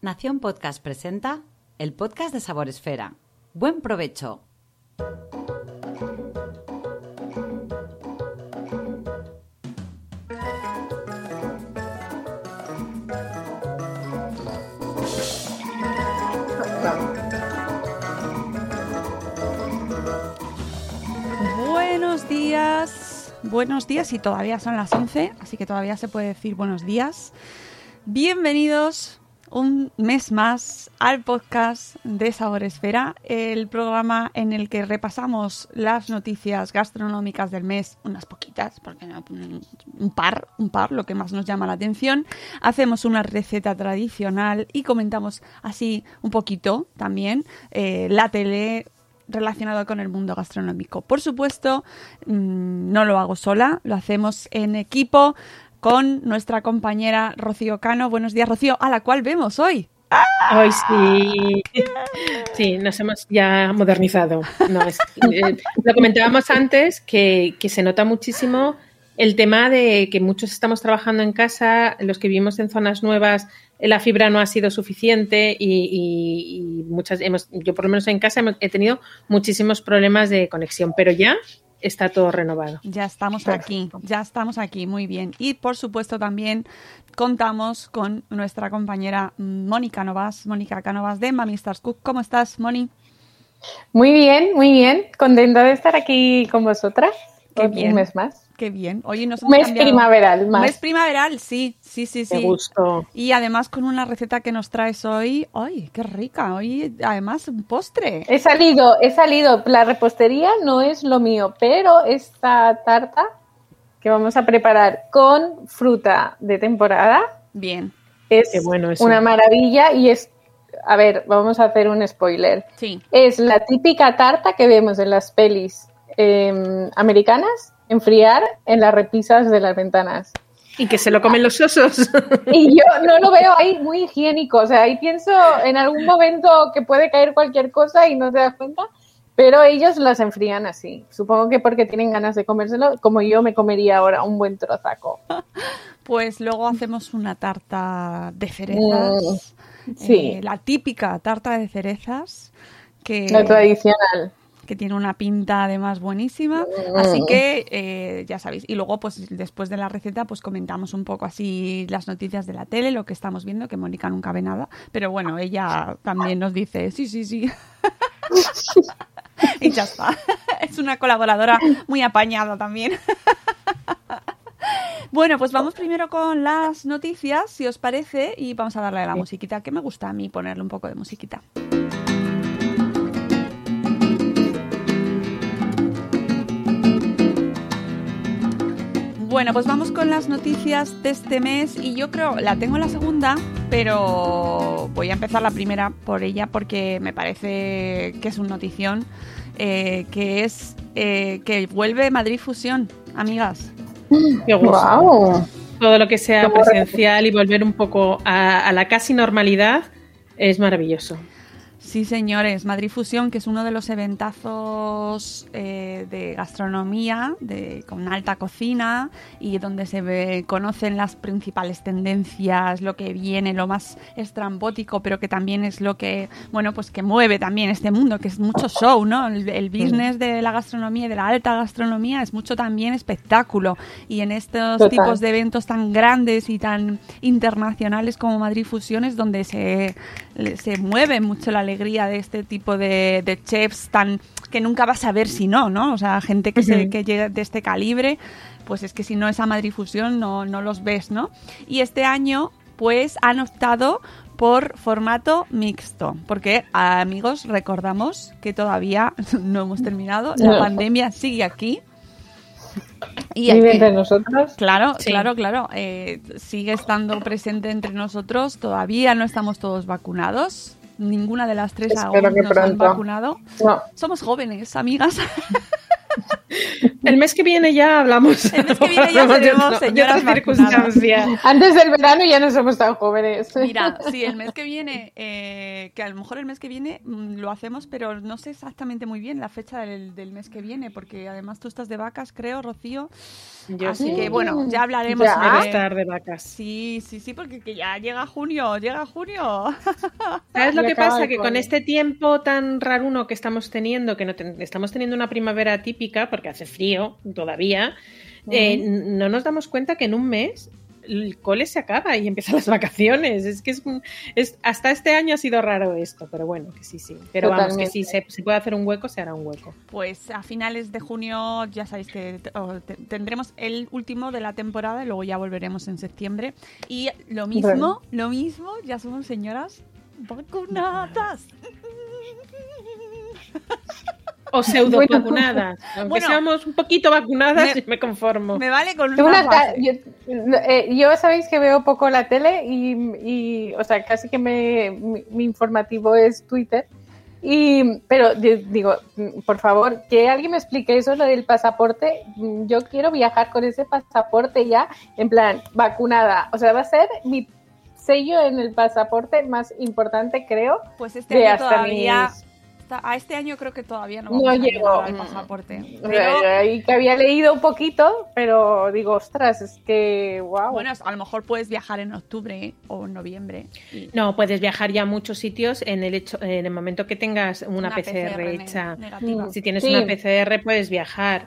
Nación Podcast presenta el podcast de Sabor Esfera. Buen provecho. Buenos días, buenos días y todavía son las 11, así que todavía se puede decir buenos días. Bienvenidos un mes más al podcast de Sabor Esfera, el programa en el que repasamos las noticias gastronómicas del mes, unas poquitas, porque un par, un par, lo que más nos llama la atención. Hacemos una receta tradicional y comentamos así un poquito también eh, la tele relacionado con el mundo gastronómico. Por supuesto, mmm, no lo hago sola, lo hacemos en equipo con nuestra compañera Rocío Cano. Buenos días, Rocío, a la cual vemos hoy. Hoy sí. Sí, nos hemos ya modernizado. No, es, eh, lo comentábamos antes que, que, se nota muchísimo el tema de que muchos estamos trabajando en casa, los que vivimos en zonas nuevas, la fibra no ha sido suficiente y, y, y muchas hemos, yo por lo menos en casa he tenido muchísimos problemas de conexión, pero ya está todo renovado. Ya estamos aquí, ya estamos aquí, muy bien. Y por supuesto también contamos con nuestra compañera Mónica Novas, Mónica Canovas de Mami Stars Cook. ¿Cómo estás, Moni? Muy bien, muy bien. Contenta de estar aquí con vosotras. Qué bien. Un mes más. Qué bien. Hoy nos mes cambiado. primaveral más. Mes primaveral, sí, sí, sí, sí. Qué gusto. Y además con una receta que nos traes hoy, ¡ay, qué rica! Hoy además un postre. He salido, he salido. La repostería no es lo mío, pero esta tarta que vamos a preparar con fruta de temporada. Bien. Es qué bueno eso. una maravilla y es a ver, vamos a hacer un spoiler. Sí. Es la típica tarta que vemos en las pelis eh, americanas enfriar en las repisas de las ventanas. Y que se lo comen los osos. Y yo no lo veo ahí muy higiénico. O sea, ahí pienso en algún momento que puede caer cualquier cosa y no te das cuenta. Pero ellos las enfrían así. Supongo que porque tienen ganas de comérselo, como yo me comería ahora un buen trozaco. Pues luego hacemos una tarta de cerezas. Mm, sí. Eh, la típica tarta de cerezas. Que, la tradicional que tiene una pinta además buenísima. Así que eh, ya sabéis. Y luego, pues después de la receta, pues comentamos un poco así las noticias de la tele, lo que estamos viendo, que Mónica nunca ve nada. Pero bueno, ella también nos dice, sí, sí, sí. y ya está. Es una colaboradora muy apañada también. Bueno, pues vamos primero con las noticias, si os parece, y vamos a darle a la musiquita, que me gusta a mí ponerle un poco de musiquita. Bueno, pues vamos con las noticias de este mes y yo creo, la tengo en la segunda, pero voy a empezar la primera por ella porque me parece que es un notición, eh, que es eh, que vuelve Madrid Fusión, amigas. Qué gusto. Wow. Todo lo que sea presencial y volver un poco a, a la casi normalidad es maravilloso. Sí, señores, Madrid Fusión, que es uno de los eventazos eh, de gastronomía de, con alta cocina y donde se ve- conocen las principales tendencias, lo que viene, lo más estrambótico, pero que también es lo que, bueno, pues que mueve también este mundo, que es mucho show, ¿no? El, el business de la gastronomía y de la alta gastronomía es mucho también espectáculo y en estos Total. tipos de eventos tan grandes y tan internacionales como Madrid Fusión es donde se, se mueve mucho la alegría de este tipo de, de chefs tan que nunca vas a ver si no, ¿no? O sea, gente que, se, que llega de este calibre, pues es que si no es a Madrid Fusión no, no los ves, ¿no? Y este año pues han optado por formato mixto, porque amigos recordamos que todavía no hemos terminado, la pandemia sigue aquí. Y Vive aquí- entre nosotros. Claro, Sí. claro, claro. eh, sigue estando presente entre nosotros. Todavía no estamos todos vacunados. Ninguna de las tres Espero aún nos han vacunado. No. Somos jóvenes, amigas. El mes que viene ya hablamos. El mes que viene ya seremos señoras otra vacunadas. circunstancia. Antes del verano ya no somos tan jóvenes. Mira, sí, el mes que viene, eh, que a lo mejor el mes que viene mm, lo hacemos, pero no sé exactamente muy bien la fecha del, del mes que viene, porque además tú estás de vacas, creo, Rocío. Yo Así sí. que bueno, ya hablaremos. Ya. De- estar de vacas. Sí, sí, sí, porque que ya llega junio, llega junio. ¿Sabes lo que pasa? Que con este tiempo tan raruno que estamos teniendo, que no ten- estamos teniendo una primavera típica, porque hace frío todavía, eh, n- no nos damos cuenta que en un mes el cole se acaba y empiezan las vacaciones. Es que es, es- hasta este año ha sido raro esto, pero bueno, que sí, sí. Pero vamos, que Totalmente. si se, se puede hacer un hueco, se hará un hueco. Pues a finales de junio ya sabéis que te- o te- tendremos el último de la temporada y luego ya volveremos en septiembre. Y lo mismo, Bueno. lo mismo, ya somos señoras vacunadas. O pseudo vacunadas. Aunque Bueno. seamos un poquito vacunadas, Me- me, conformo. Me vale con una yo, eh, yo sabéis que veo poco la tele y, y, o sea, casi que me, mi, mi informativo es Twitter. Y, pero di- digo, mm, por favor, que alguien me explique eso, lo del pasaporte. Mm, Yo quiero viajar con ese pasaporte ya, en plan, vacunada. O sea, va a ser mi sello en el pasaporte más importante, creo. Pues este de año hasta todavía. mis- hasta- a este año creo que todavía no No a llego. al Mm. pasaporte. O Pero, y que había leído un poquito, pero digo, ostras, es que, wow. bueno, a lo mejor puedes viajar en octubre o en noviembre. y- No, puedes viajar ya a muchos sitios en el hecho, en el momento que tengas una, Una PCR, PCR hecha. negativa. Si tienes Sí. una PCR, puedes viajar.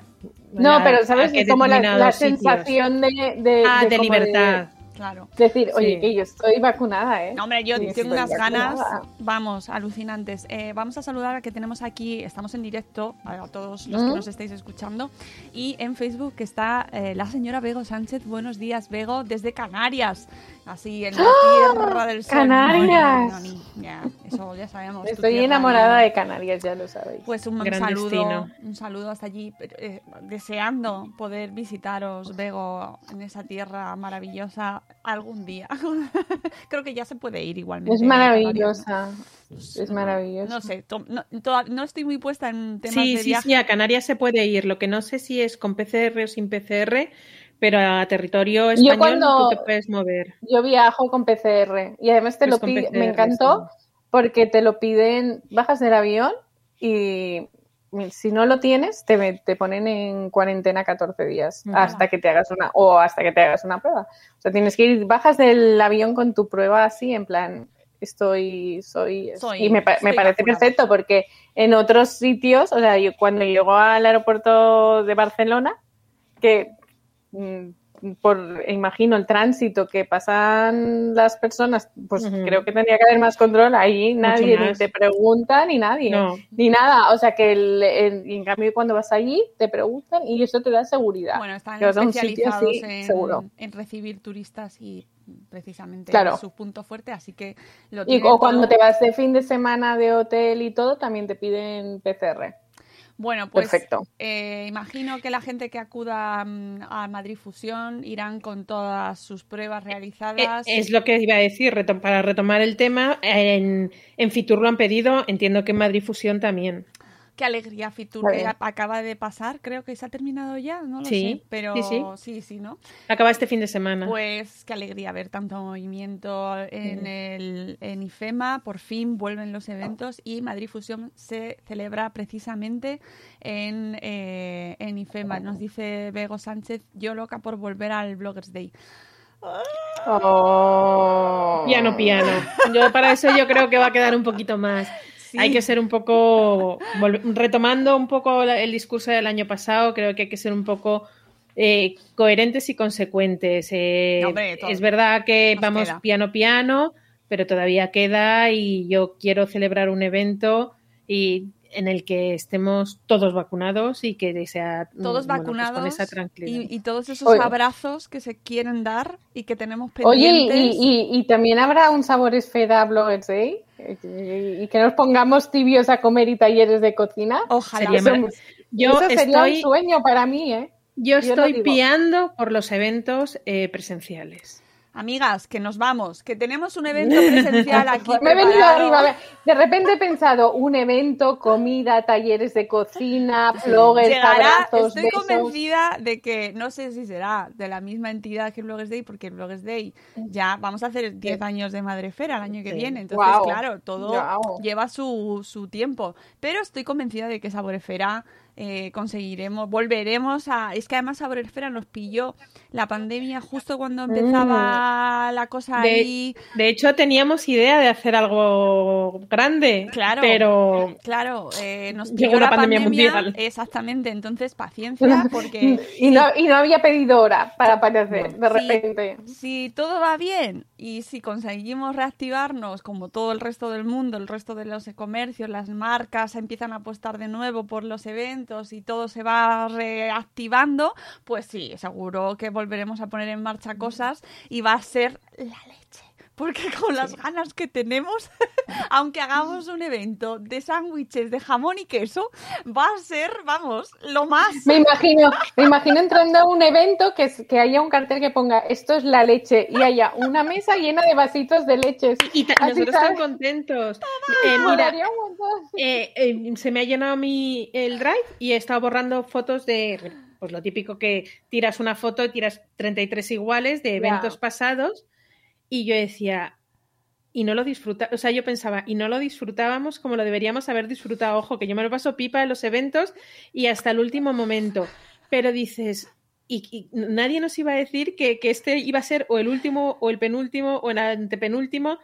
No, pero sabes que es como la, la sensación de, de, Ah, de libertad. Claro. decir, oye, que yo estoy vacunada, ¿eh? No, hombre, yo Sí, tengo unas ganas, vamos, alucinantes. Eh, vamos a saludar a que tenemos aquí, estamos en directo, a todos los que ¿Mm? nos estáis escuchando, y en Facebook está eh, la señora Bego Sánchez. Buenos días, Bego, desde Canarias, así en la tierra del sol. ¡Ah! ¡Canarias! No, no, no, ya, eso ya sabemos. Estoy enamorada de Canarias, ya lo sabéis. Pues un Gran saludo, destino. un saludo hasta allí, eh, deseando poder visitaros, Bego, en esa tierra maravillosa algún día. Creo que ya se puede ir igualmente. es ¿no? maravillosa, es maravillosa. No sé, to- no, toda- no estoy muy puesta en temas Sí, de sí, viaje. sí, a Canarias se puede ir. Lo que no sé si es con PCR o sin PCR, pero a territorio español cuando- tú te puedes mover. Yo viajo con PCR y además te Pues lo pide, PCR, me encantó sí. porque te lo piden, bajas del avión y si no lo tienes, te, te ponen en cuarentena 14 días hasta que te hagas una, o hasta que te hagas una prueba. O sea, tienes que ir, bajas del avión con tu prueba así, en plan, estoy, soy, Soy- y me, me parece perfecto porque en otros sitios, o sea, yo cuando llego al aeropuerto de Barcelona, que por imagino el tránsito que pasan las personas, pues creo que tendría que haber más control. Ahí nadie ni te pregunta ni nadie, No. ni nada. O sea que el- en cambio cuando vas allí te preguntan y eso te da seguridad. Bueno, están que especializados así, en, seguro. en recibir turistas y precisamente Claro. su punto fuerte, así que lo Y o cuando todo. te vas de fin de semana de hotel y todo, también te piden PCR. Bueno, pues Perfecto. eh, imagino que la gente que acuda mm, a Madrid Fusión irán con todas sus pruebas Eh, realizadas. Es lo que iba a decir, retom- para retomar el tema, en, en Fitur lo han pedido, entiendo que en Madrid Fusión también. Qué alegría, Fitur, que acaba de pasar. Creo que se ha terminado ya, no lo Sí, sé. Pero sí, sí. sí, sí, ¿no? Acaba este fin de semana. Pues qué alegría ver tanto movimiento en, el, en IFEMA. Por fin vuelven los eventos y Madrid Fusión se celebra precisamente en, eh, en IFEMA. Nos dice Bego Sánchez, yo loca por volver al Bloggers Day. Oh. Piano, piano. Yo para eso yo creo que va a quedar un poquito más. Sí. Hay que ser un poco, retomando un poco el discurso del año pasado, creo que hay que ser un poco eh, coherentes y consecuentes. Eh, No, es verdad que Nos vamos queda. piano, piano, pero todavía queda y yo quiero celebrar un evento y en el que estemos todos vacunados y que sea Todos bueno, pues vacunados con esa tranquilidad. y, y todos esos Oye. abrazos que se quieren dar y que tenemos Oye, y, pendientes. y- y también habrá un sabor esfera Bloggers Day Eh, y que nos pongamos tibios a comer y talleres de cocina. Ojalá. Sería Eso, Yo eso sería estoy- un sueño para mí, ¿eh? Yo estoy piando por los eventos eh, presenciales. Amigas, que nos vamos, que tenemos un evento presencial aquí. Me he venido arriba. De repente he pensado un evento, comida, talleres de cocina, bloggers, Llegará, abrazos, estoy besos. convencida de que, no sé si será de la misma entidad que el Bloggers Day, porque el Bloggers Day ya vamos a hacer 10 años de Madrefera el año que Sí. viene, entonces claro, todo lleva su, su tiempo, pero estoy convencida de que Saborefera eh, conseguiremos, volveremos a... Es que además Saborefera nos pilló la pandemia justo cuando empezaba la cosa Mm. De, ahí... de hecho, teníamos idea de hacer algo grande, Claro. pero Claro, eh, nos Llegó pilló la la pandemia pandemia, mundial. exactamente, entonces paciencia porque... Y no, y no había pedido hora para aparecer, de repente. si todo va bien y si conseguimos reactivarnos como todo el resto del mundo, el resto de los comercios, las marcas empiezan a apostar de nuevo por los eventos y todo se va reactivando, pues sí, seguro que volveremos a poner en marcha cosas y va a ser la leche. Porque con las ganas que tenemos, aunque hagamos un evento de sándwiches de jamón y queso, va a ser, vamos, lo más. Me imagino, me imagino entrando a un evento que, es- que haya un cartel que ponga esto es la leche y haya una mesa llena de vasitos de leches. y nosotros tan contentos. Eh, mira, eh, eh, se me ha llenado mi, el drive y he estado borrando fotos de, pues lo típico que tiras una foto y tiras 33 iguales de eventos pasados y yo decía, y no lo disfruta, o sea, yo pensaba, y no lo disfrutábamos como lo deberíamos haber disfrutado, ojo, que yo me lo paso pipa en los eventos y hasta el último momento, pero dices... Y, y nadie nos iba a decir que, que este iba a ser o el último o el penúltimo o el antepenúltimo,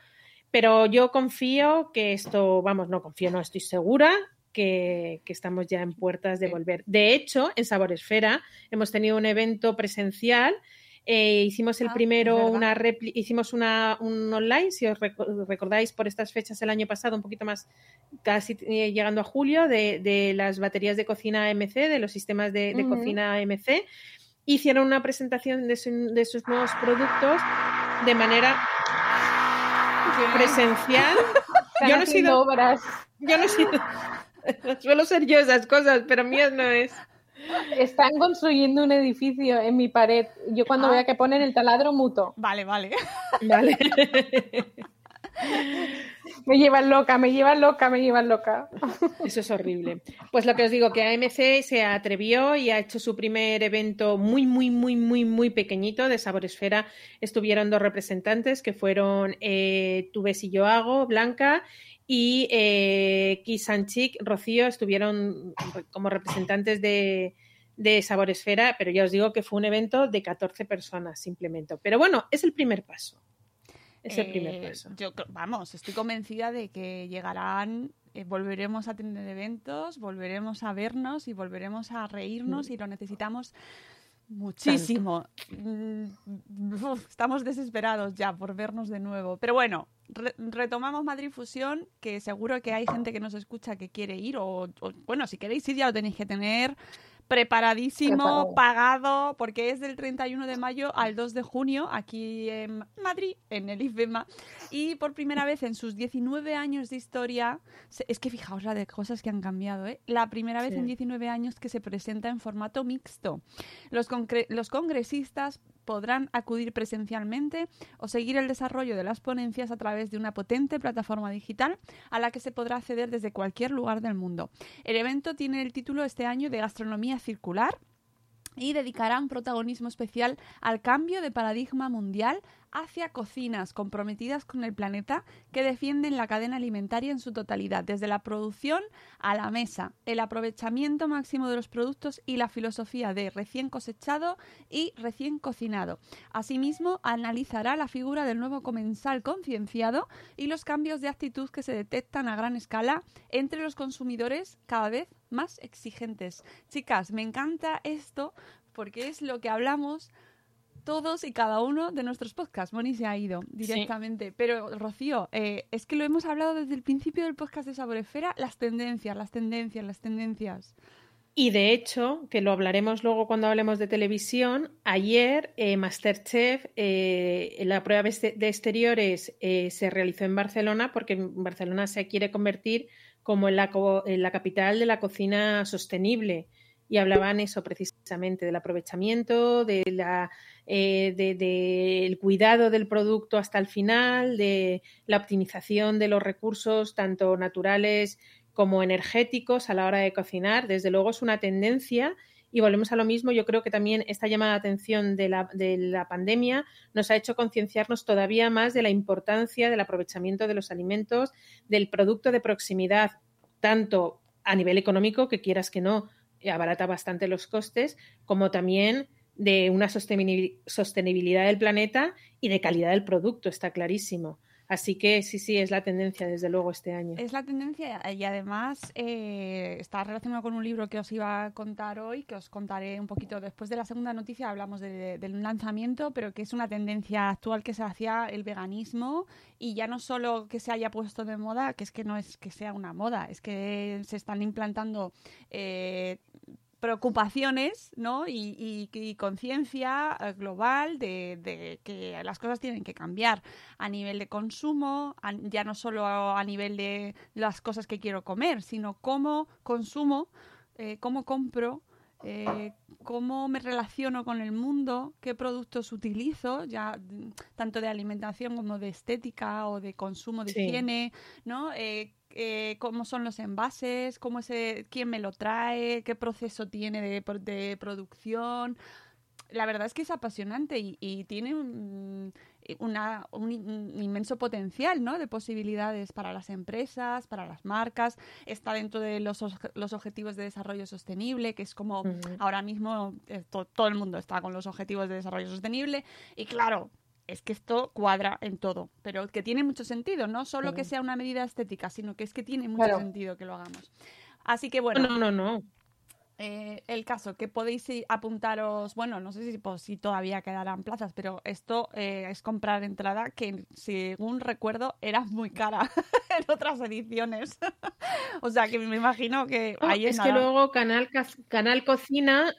pero yo confío que esto, vamos, no confío, no estoy segura que, que estamos ya en puertas de volver. De hecho, en Saboresfera hemos tenido un evento presencial. Eh, hicimos el Ah, primero, una repli- hicimos una, un online, si os reco- recordáis, por estas fechas el año pasado, un poquito más, casi eh, llegando a julio, de, de las baterías de cocina AMC, de los sistemas de, de cocina AMC. Hicieron una presentación de, su- de sus nuevos productos de manera presencial. Yo no he sido, yo no he sido, suelo ser yo esas cosas, pero mías no es. Están construyendo un edificio en mi pared. Yo cuando Ah. vea que ponen el taladro muto. Vale, vale. Vale. Me llevan loca, me llevan loca, me llevan loca. Eso es horrible. Pues lo que os digo, que AMC se atrevió y ha hecho su primer evento muy, muy, muy, muy, muy pequeñito de Saboresfera. Estuvieron dos representantes que fueron eh, Tú ves y yo hago, Blanca, y eh, Chic, Rocío, estuvieron como representantes de, de Saboresfera, pero ya os digo que fue un evento de 14 personas simplemente. Pero bueno, es el primer paso. Es el primer Eh, paso. Yo, vamos, estoy convencida de que llegarán, eh, volveremos a tener eventos, volveremos a vernos y volveremos a reírnos y lo necesitamos muchísimo. Mm, estamos desesperados ya por vernos de nuevo. Pero bueno, re- retomamos Madrid Fusión, que seguro que hay gente que nos escucha que quiere ir o, o, bueno, si queréis ir ya lo tenéis que tener preparadísimo, Preparado. pagado, porque es del 31 de mayo al 2 de junio aquí en Madrid, en el IFEMA. Y por primera vez en sus 19 años de historia, es que fijaos la de cosas que han cambiado, ¿eh? La primera vez Sí. en 19 años que se presenta en formato mixto. Los, los congresistas podrán acudir presencialmente o seguir el desarrollo de las ponencias a través de una potente plataforma digital a la que se podrá acceder desde cualquier lugar del mundo. El evento tiene el título este año de Gastronomía Circular y dedicarán protagonismo especial al cambio de paradigma mundial hacia cocinas comprometidas con el planeta que defienden la cadena alimentaria en su totalidad, desde la producción a la mesa, el aprovechamiento máximo de los productos y la filosofía de recién cosechado y recién cocinado. Asimismo, analizará la figura del nuevo comensal concienciado y los cambios de actitud que se detectan a gran escala entre los consumidores cada vez más exigentes. Chicas, me encanta esto porque es lo que hablamos todos y cada uno de nuestros podcasts. Moni se ha ido directamente. Pero, Rocío, eh, es que lo hemos hablado desde el principio del podcast de Saboresfera, las tendencias, las tendencias, las tendencias. Y de hecho, que lo hablaremos luego cuando hablemos de televisión, ayer eh, Masterchef, eh, la prueba de exteriores se realizó en Barcelona porque Barcelona se quiere convertir como en la, en la capital de la cocina sostenible y hablaban eso precisamente del aprovechamiento, de la, eh, del cuidado del producto hasta el final, de la optimización de los recursos tanto naturales como energéticos a la hora de cocinar. Desde luego es una tendencia y volvemos a lo mismo. Yo creo que también esta llamada de atención de la, de la pandemia nos ha hecho concienciarnos todavía más de la importancia del aprovechamiento de los alimentos, del producto de proximidad, tanto a nivel económico, que quieras que no, abarata bastante los costes, como también de una sostenibilidad del planeta y de calidad del producto, está clarísimo. Así que sí, sí, es la tendencia desde luego este año. Es la tendencia y además eh, está relacionado con un libro que os iba a contar hoy, que os contaré un poquito después de la segunda noticia, hablamos de, lanzamiento, pero que es una tendencia actual que se hacía el veganismo y ya no solo que se haya puesto de moda, que es que no es que sea una moda, es que se están implantando eh, preocupaciones ¿no? y, conciencia eh, global de, que las cosas tienen que cambiar a nivel de consumo, ya no solo a, nivel de las cosas que quiero comer, sino cómo consumo, eh, cómo compro, eh, cómo me relaciono con el mundo, qué productos utilizo, ya tanto de alimentación como de estética o de consumo de higiene, ¿no? eh, cómo son los envases, cómo ese, quién me lo trae, qué proceso tiene de, de producción. La verdad es que es apasionante y, tiene un, una, un, inmenso potencial ¿no? de posibilidades para las empresas, para las marcas. Está dentro de los, los objetivos de desarrollo sostenible, que es como ahora mismo eh, todo el mundo está con los objetivos de desarrollo sostenible. Y claro, es que esto cuadra en todo, pero que tiene mucho sentido, no solo que sea una medida estética, sino que es que tiene mucho sentido que lo hagamos. Así que bueno. No, no, no. Eh, el caso, que podéis apuntaros, bueno, no sé si, pues, si todavía quedarán plazas, pero esto eh, es comprar entrada que, según recuerdo, era muy cara en otras ediciones. o sea, que me imagino que ahí es que luego Canal, Canal Cocina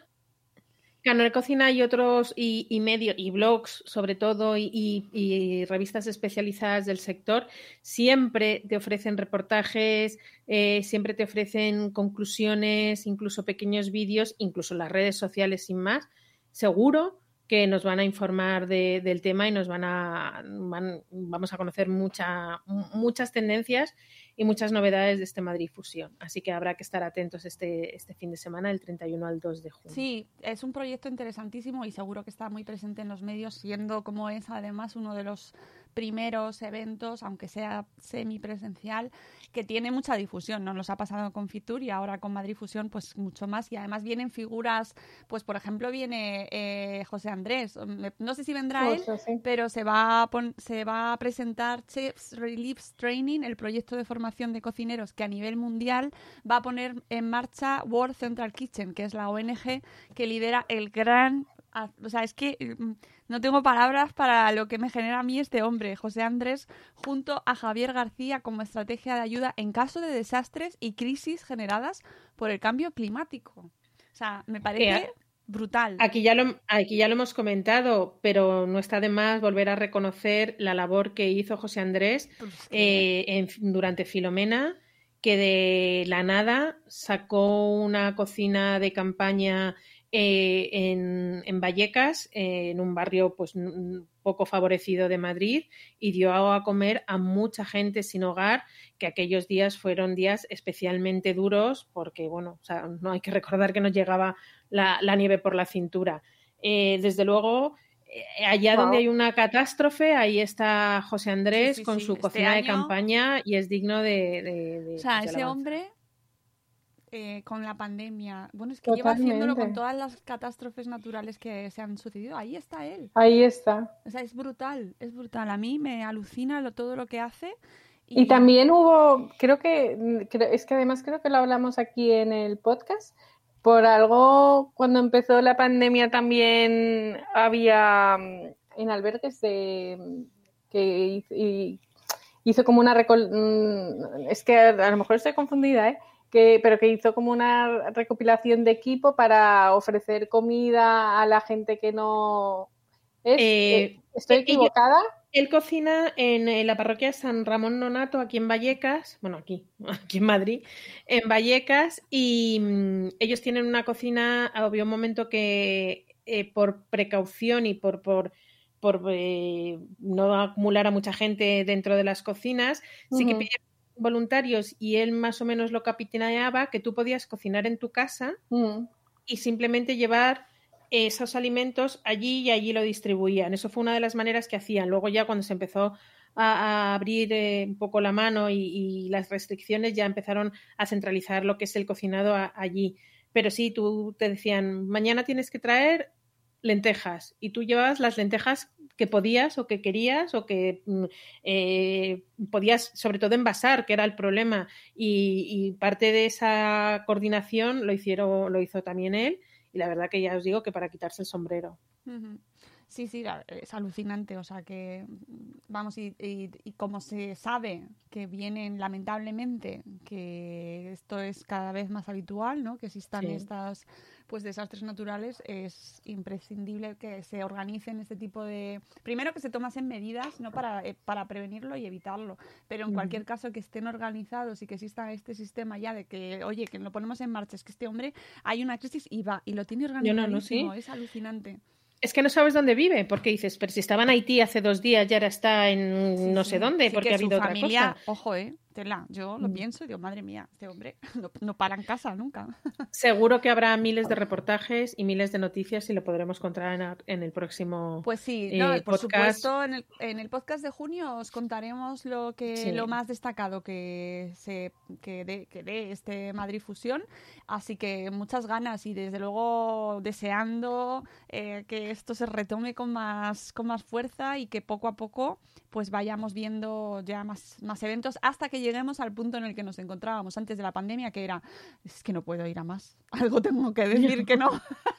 Canal Cocina y otros y, medios y blogs sobre todo y, revistas especializadas del sector siempre te ofrecen reportajes, eh, siempre te ofrecen conclusiones, incluso pequeños vídeos, incluso las redes sociales sin más. Seguro que nos van a informar del tema y nos van a vamos a conocer mucha, muchas tendencias y muchas novedades de este Madrid Fusión. Así que habrá que estar atentos este, este fin de semana, del 31 al 2 de junio. Sí, es un proyecto interesantísimo y seguro que está muy presente en los medios, siendo como es además uno de los primeros eventos, aunque sea semipresencial, que tiene mucha difusión. Nos los ha pasado con Fitur y ahora con Madrid Fusión, pues mucho más. Y además vienen figuras, pues por ejemplo viene eh, José Andrés. No sé si vendrá él, pero se va, a se va a presentar Chefs Reliefs Training, el proyecto de formación de cocineros que a nivel mundial va a poner en marcha World Central Kitchen, que es la ONG que lidera el gran o sea, es que mm, no tengo palabras para lo que me genera a mí este hombre, José Andrés, junto a Javier García como estrategia de ayuda en caso de desastres y crisis generadas por el cambio climático. O sea, me parece brutal. Aquí ya, lo, aquí ya lo hemos comentado, pero no está de más volver a reconocer la labor que hizo José Andrés pues eh, durante Filomena que de la nada sacó una cocina de campaña eh, en, en, Vallecas, eh, en un barrio pues poco favorecido de Madrid, y dio a comer a mucha gente sin hogar, que aquellos días fueron días especialmente duros, porque bueno, o sea, no hay que recordar que nos llegaba la, la nieve por la cintura. Eh, desde luego, eh, allá wow. donde hay una catástrofe, ahí está José Andrés sí, sí, con su este cocina año... de campaña y es digno de. de, de o sea, ese alabanza. hombre eh, con la pandemia, bueno, es que Totalmente. lleva haciéndolo con todas las catástrofes naturales que se han sucedido. Ahí está él. Ahí está. O sea, es brutal, es brutal. A mí me alucina lo, todo lo que hace. Y... y también hubo, creo que, creo, es que además creo que lo hablamos aquí en el podcast, por algo, cuando empezó la pandemia también había mm, en albergues de que hizo, hizo como una recol... Mm, es que a lo mejor estoy confundida, ¿eh? Que, pero que hizo como una recopilación de equipo para ofrecer comida a la gente que no es. Eh, ¿Estoy equivocada? Él, cocina en, la parroquia San Ramón Nonato, aquí en Vallecas, bueno, aquí, aquí en Madrid, en Vallecas, y mmm, ellos tienen una cocina, había un momento que eh, por precaución y por, por por eh, no acumular a mucha gente dentro de las cocinas, uh -huh. sí que pidieron voluntarios y él más o menos lo capitaneaba, que tú podías cocinar en tu casa -huh. y simplemente llevar esos alimentos allí y allí lo distribuían. Eso fue una de las maneras que hacían. Luego ya cuando se empezó a, a abrir eh, un poco la mano y, y, las restricciones ya empezaron a centralizar lo que es el cocinado a, allí. Pero sí, tú te decían, mañana tienes que traer lentejas y tú llevabas las lentejas que podías o que querías o que eh, podías sobre todo envasar que era el problema y, y, parte de esa coordinación lo hicieron lo hizo también él y la verdad que ya os digo que para quitarse el sombrero uh -huh. Sí, sí, es alucinante. O sea, que, vamos, y, y, y, como se sabe que vienen, lamentablemente, que esto es cada vez más habitual, ¿no? Que existan sí. estas, pues, desastres naturales, es imprescindible que se organicen este tipo de... Primero, que se tomasen medidas, ¿no? Para, eh, para prevenirlo y evitarlo. Pero en cualquier caso, que estén organizados y que exista este sistema ya de que, oye, que lo ponemos en marcha. Es que este hombre, hay una crisis y va, y lo tiene organizado. No, no, sí. Es alucinante es que no sabes dónde vive, porque dices, pero si estaba en Haití hace dos días, ya ahora está en sí, no sé dónde, sí, porque ha habido familia, otra cosa. Ojo, eh, yo lo mm. pienso y digo, madre mía, este hombre no, no, para en casa nunca. Seguro que habrá miles de reportajes y miles de noticias y lo podremos encontrar en, en el próximo Pues sí, no, eh, por podcast. supuesto, en el, en el, podcast de junio os contaremos lo que sí. lo más destacado que se que dé que de este Madrid Fusión, así que muchas ganas y desde luego deseando eh, que esto se retome con más con más fuerza y que poco a poco pues vayamos viendo ya más, más eventos hasta que lleguemos al punto en el que nos encontrábamos antes de la pandemia, que era, es que no puedo ir a más, algo tengo que decir que no.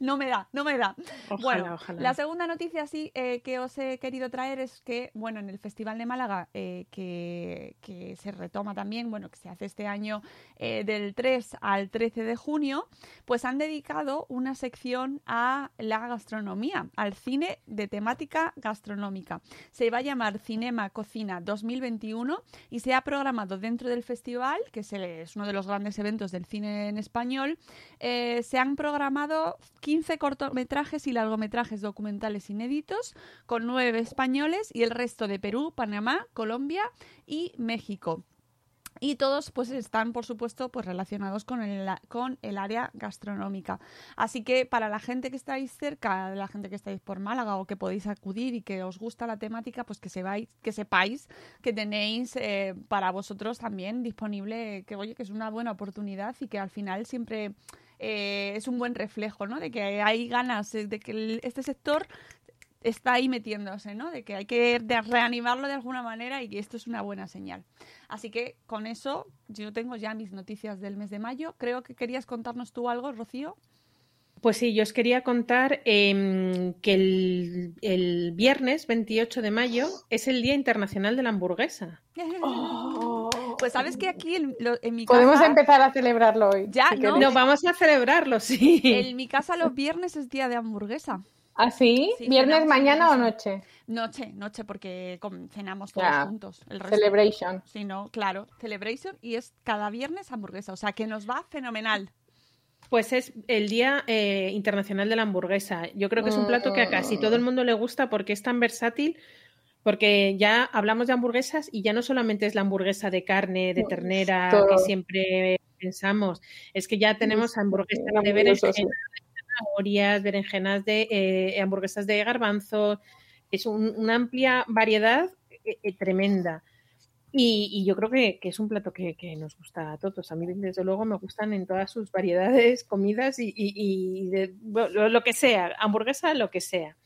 no me da, no me da. Ojalá, bueno, ojalá. la segunda noticia sí eh, que os he querido traer es que, bueno, en el Festival de Málaga, eh, que, que, se retoma también, bueno, que se hace este año eh, del 3 al 13 de junio, pues han dedicado una sección a la gastronomía, al cine de temática gastronómica. Se va a llamar Cinema Cocina 2021 y se ha programado dentro del festival, que es uno de los grandes eventos del cine en español, se han programado 15 cortometrajes y largometrajes documentales inéditos con nueve españoles y el resto de Perú, Panamá, Colombia y México. Y todos pues están, por supuesto, pues relacionados con el, con el área gastronómica. Así que para la gente que estáis cerca, la gente que estáis por Málaga o que podéis acudir y que os gusta la temática, pues que, sepáis que, sepáis que tenéis eh, para vosotros también disponible, que oye, que es una buena oportunidad y que al final siempre eh, es un buen reflejo, ¿no? De que hay ganas de que este sector está ahí metiéndose, ¿no? De que hay que reanimarlo de alguna manera y que esto es una buena señal. Así que con eso yo tengo ya mis noticias del mes de mayo. Creo que querías contarnos tú algo, Rocío. Pues sí, yo os quería contar eh, que el, el, viernes 28 de mayo es el Día Internacional de la Hamburguesa. Oh. Pues sabes que aquí en, en, mi casa... Podemos empezar a celebrarlo hoy. Ya, si no, no, vamos a celebrarlo, sí. En mi casa los viernes es Día de Hamburguesa. ¿Ah, sí? sí ¿Viernes, mañana o noche? Noche, noche, porque cenamos todos yeah. juntos. El resto. Celebration. Sí, no, claro, celebration y es cada viernes hamburguesa, o sea que nos va fenomenal. Pues es el Día eh, Internacional de la Hamburguesa. Yo creo que es un plato que a casi todo el mundo le gusta porque es tan versátil, porque ya hablamos de hamburguesas y ya no solamente es la hamburguesa de carne, de ternera, Todo. que siempre pensamos, es que ya tenemos hamburguesas de berenjenas, de zanahorias, berenjenas de eh, hamburguesas de garbanzos, es un- una amplia variedad eh, eh, tremenda. Y, y yo creo que, que es un plato que, que nos gusta a todos. A mí, desde luego, me gustan en todas sus variedades, comidas y, y- y de- lo, lo que sea, hamburguesa, lo que sea.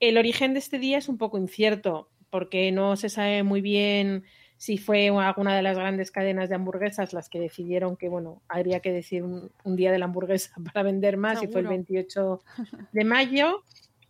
El origen de este día es un poco incierto, porque no se sabe muy bien si fue alguna de las grandes cadenas de hamburguesas las que decidieron que, bueno, habría que decir un, un día de la hamburguesa para vender más, y fue el Seguro. 28 de mayo,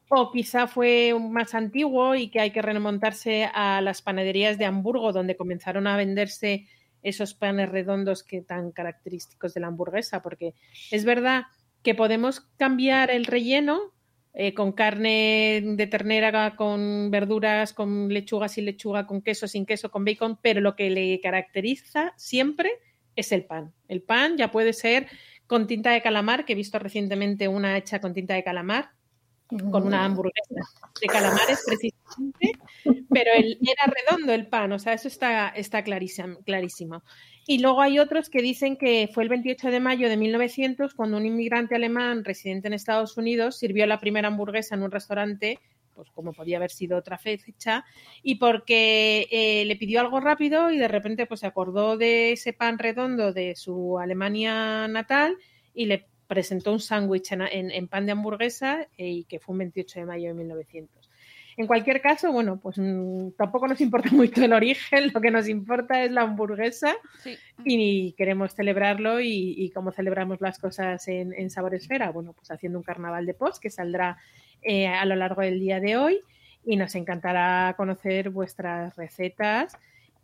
o quizá fue más antiguo y que hay que remontarse a las panaderías de Hamburgo, donde comenzaron a venderse esos panes redondos que tan característicos de la hamburguesa, porque es verdad que podemos cambiar el relleno eh, con carne de ternera, con verduras, con lechuga sin lechuga, con queso sin queso, con bacon, pero lo que le caracteriza siempre es el pan. El pan ya puede ser con tinta de calamar, que he visto recientemente una hecha con tinta de calamar, con una hamburguesa de calamares precisamente, pero el, era redondo el pan, o sea, eso está, está clarísimo, clarísimo. Y luego hay otros que dicen que fue el 28 de mayo de 1900 cuando un inmigrante alemán residente en Estados Unidos sirvió la primera hamburguesa en un restaurante, pues como podía haber sido otra fecha, y porque eh, le pidió algo rápido y de repente pues se acordó de ese pan redondo de su Alemania natal y le presentó un sándwich en, en- pan de hamburguesa eh, y que fue un 28 de mayo de 1900. En cualquier caso, bueno, pues mm, tampoco nos importa mucho el origen, lo que nos importa es la hamburguesa y queremos celebrarlo y, y cómo celebramos las cosas en, en Sabor Esfera, bueno, pues haciendo un carnaval de post que saldrá eh, a lo largo del día de hoy y nos encantará conocer vuestras recetas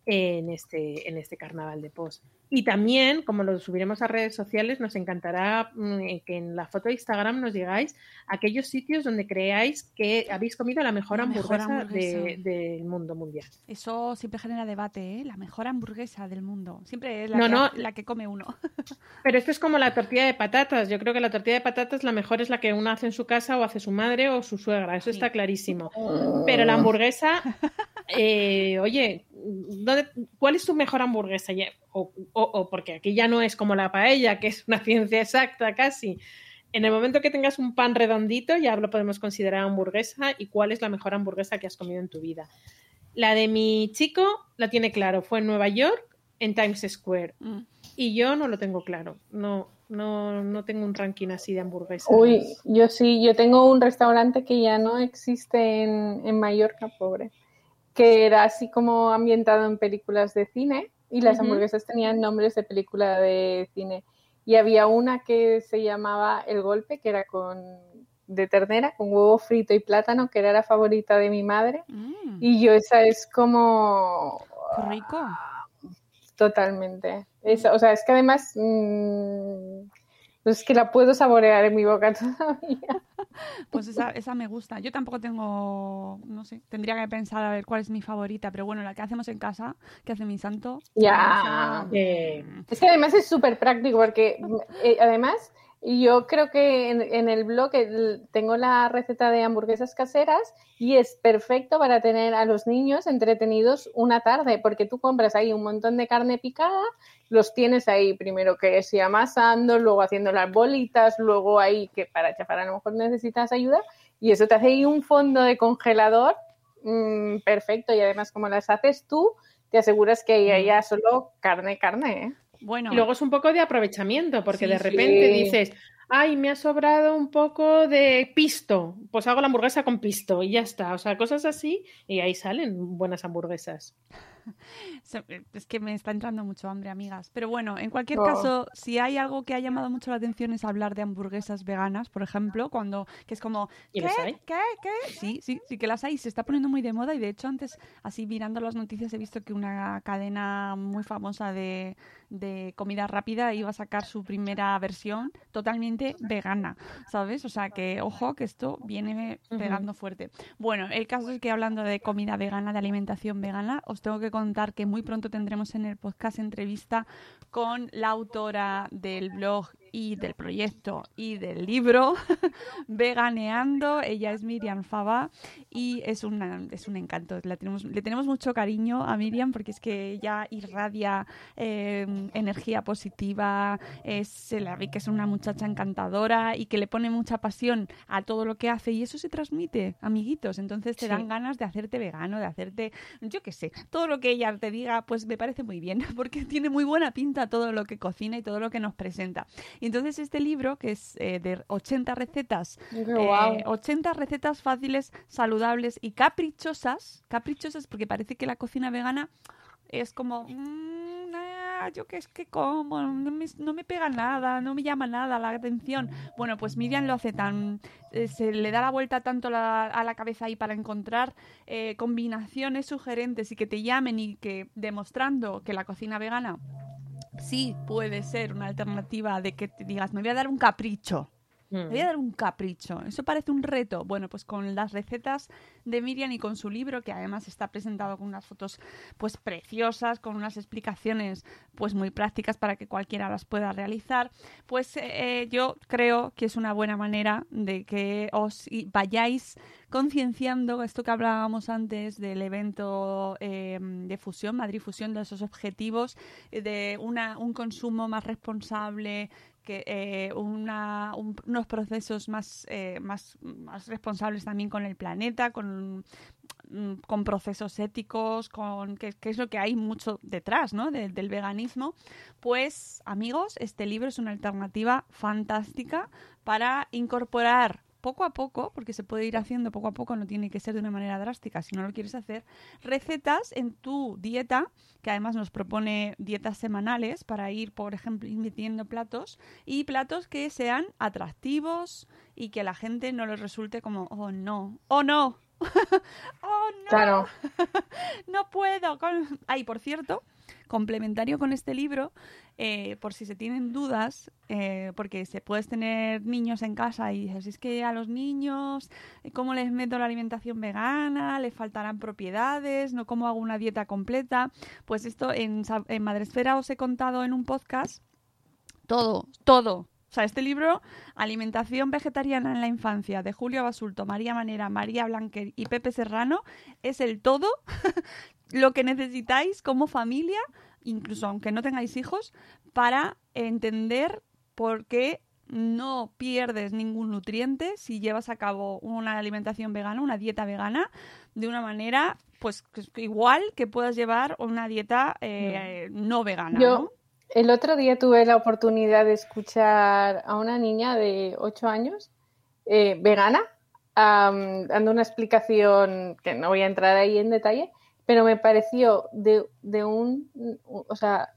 en este, en este carnaval de post. Y también, como lo subiremos a redes sociales, nos encantará mm, que en la foto de Instagram nos digáis aquellos sitios donde creáis que habéis comido la mejor La mejor hamburguesa, de- del mundo mundial. Eso siempre genera debate, ¿eh? La mejor hamburguesa del mundo. Siempre es la, No, que, no. la que come uno. Pero esto es como la tortilla de patatas. Yo creo que la tortilla de patatas la mejor es la que uno hace en su casa o hace su madre o su suegra. Eso está clarísimo. Pero la hamburguesa, eh, oye, ¿dónde- ¿cuál es tu mejor hamburguesa? O, o- o porque aquí ya no es como la paella, que es una ciencia exacta casi. En el momento que tengas un pan redondito, ya lo podemos considerar hamburguesa. ¿Y cuál es la mejor hamburguesa que has comido en tu vida? La de mi chico la tiene claro. Fue en Nueva York, en Times Square. Y yo no lo tengo claro. No, no, no tengo un ranking así de hamburguesas. Uy, yo sí, yo tengo un restaurante que ya no existe en, en Mallorca, pobre, que era así como ambientado en películas de cine y las hamburguesas tenían nombres de película de cine. Y había una que se llamaba El Golpe, que era con de ternera, con huevo frito y plátano, que era la favorita de mi madre. Y yo esa es como... Rico. Totalmente. Es- o sea, es que además mm, pues es que la puedo saborear en mi boca todavía. Pues esa, esa me gusta. Yo tampoco tengo, no sé, tendría que pensar a ver cuál es mi favorita, pero bueno, la que hacemos en casa, que hace mi santo. Ya. esa- Es que además es súper práctico porque eh, además yo creo que en, en el blog tengo la receta de hamburguesas caseras y es perfecto para tener a los niños entretenidos una tarde porque tú compras ahí un montón de carne picada, los tienes ahí primero que si amasando, luego haciendo las bolitas, luego ahí que para chafar a lo mejor necesitas ayuda y eso te hace ahí un fondo de congelador mm, perfecto y además como las haces tú te aseguras que haya solo carne, carne, ¿eh? Bueno, Y luego es un poco de aprovechamiento, porque Sí, de repente sí. dices, ay, me ha sobrado un poco de pisto, pues hago la hamburguesa con pisto y ya está. O sea, cosas así, y ahí salen buenas hamburguesas. Es que me está entrando mucho hambre, amigas. Pero bueno, en cualquier Oh. caso, si hay algo que ha llamado mucho la atención es hablar de hamburguesas veganas, por ejemplo, cuando que es como ¿Y ¿qué? las hay? ¿Qué? ¿Qué? Sí, sí, sí que las hay. Se está poniendo muy de moda y de hecho antes, así mirando las noticias, he visto que una cadena muy famosa de, de comida rápida iba a sacar su primera versión totalmente vegana, ¿sabes? O sea que, ojo, que esto viene pegando fuerte. Bueno, el caso es que hablando de comida vegana, de alimentación vegana, os tengo que contar que muy pronto tendremos en el podcast entrevista con la autora del blog y del proyecto y del libro Veganeando. Ella es Miriam Fava y es, una, es un encanto. La tenemos, le tenemos mucho cariño a Miriam porque es que ella irradia eh, energía positiva, es, se la ve que es una muchacha encantadora y que le pone mucha pasión a todo lo que hace y eso se transmite, amiguitos. Entonces te Sí. dan ganas de hacerte vegano, de hacerte, yo qué sé, todo lo que ella te diga, pues me parece muy bien, porque tiene muy buena pinta todo lo que cocina y todo lo que nos presenta. Y entonces este libro, que es eh, de 80 recetas, Qué eh, guau. 80 recetas fáciles, saludables y caprichosas, caprichosas porque parece que la cocina vegana es como, "Mm, ah, yo que es que como, no me, no me pega nada, no me llama nada la atención. Bueno, pues Miriam lo hace tan, eh, se le da la vuelta tanto la- a la cabeza ahí para encontrar eh, combinaciones sugerentes y que te llamen y que demostrando que la cocina vegana sí puede ser una alternativa de que te digas, me voy a dar un capricho. Me voy a dar un capricho. Eso parece un reto. Bueno, pues con las recetas de Miriam y con su libro, que además está presentado con unas fotos pues preciosas, con unas explicaciones pues muy prácticas para que cualquiera las pueda realizar, pues eh, yo creo que es una buena manera de que os vayáis concienciando esto que hablábamos antes del evento eh, de fusión, Madrid Fusión, de esos objetivos, eh, de una, un consumo más responsable, que eh, una- un- unos procesos más, eh, más, más responsables también con el planeta, con, mm, con procesos éticos, con que, es lo que hay mucho detrás ¿no? de- del veganismo, pues amigos, este libro es una alternativa fantástica para incorporar poco a poco, porque se puede ir haciendo poco a poco, no tiene que ser de una manera drástica si no lo quieres hacer, recetas en tu dieta, que además nos propone dietas semanales para ir, por ejemplo, metiendo platos y platos que sean atractivos y que a la gente no les resulte como, oh no, oh no, oh no, Claro. no puedo. con-". Ay, por cierto, complementario con este libro, eh, por si se tienen dudas, eh, porque se puedes tener niños en casa y dices, es que a los niños, eh, ¿cómo les meto la alimentación vegana? ¿Les faltarán propiedades? ¿No cómo hago una dieta completa? Pues esto en, en Madresfera os he contado en un podcast todo, todo. O sea, este libro, Alimentación Vegetariana en la Infancia, de Julio Basulto, María Manera, María Blanquer y Pepe Serrano, es el todo lo que necesitáis como familia, incluso aunque no tengáis hijos, para entender por qué no pierdes ningún nutriente si llevas a cabo una alimentación vegana, una dieta vegana, de una manera, pues igual que puedas llevar una dieta eh, no vegana. Yo ¿no? el otro día tuve la oportunidad de escuchar a una niña de 8 años, eh, vegana, dando una explicación que no voy a entrar ahí en detalle, pero me pareció de, de un, o sea,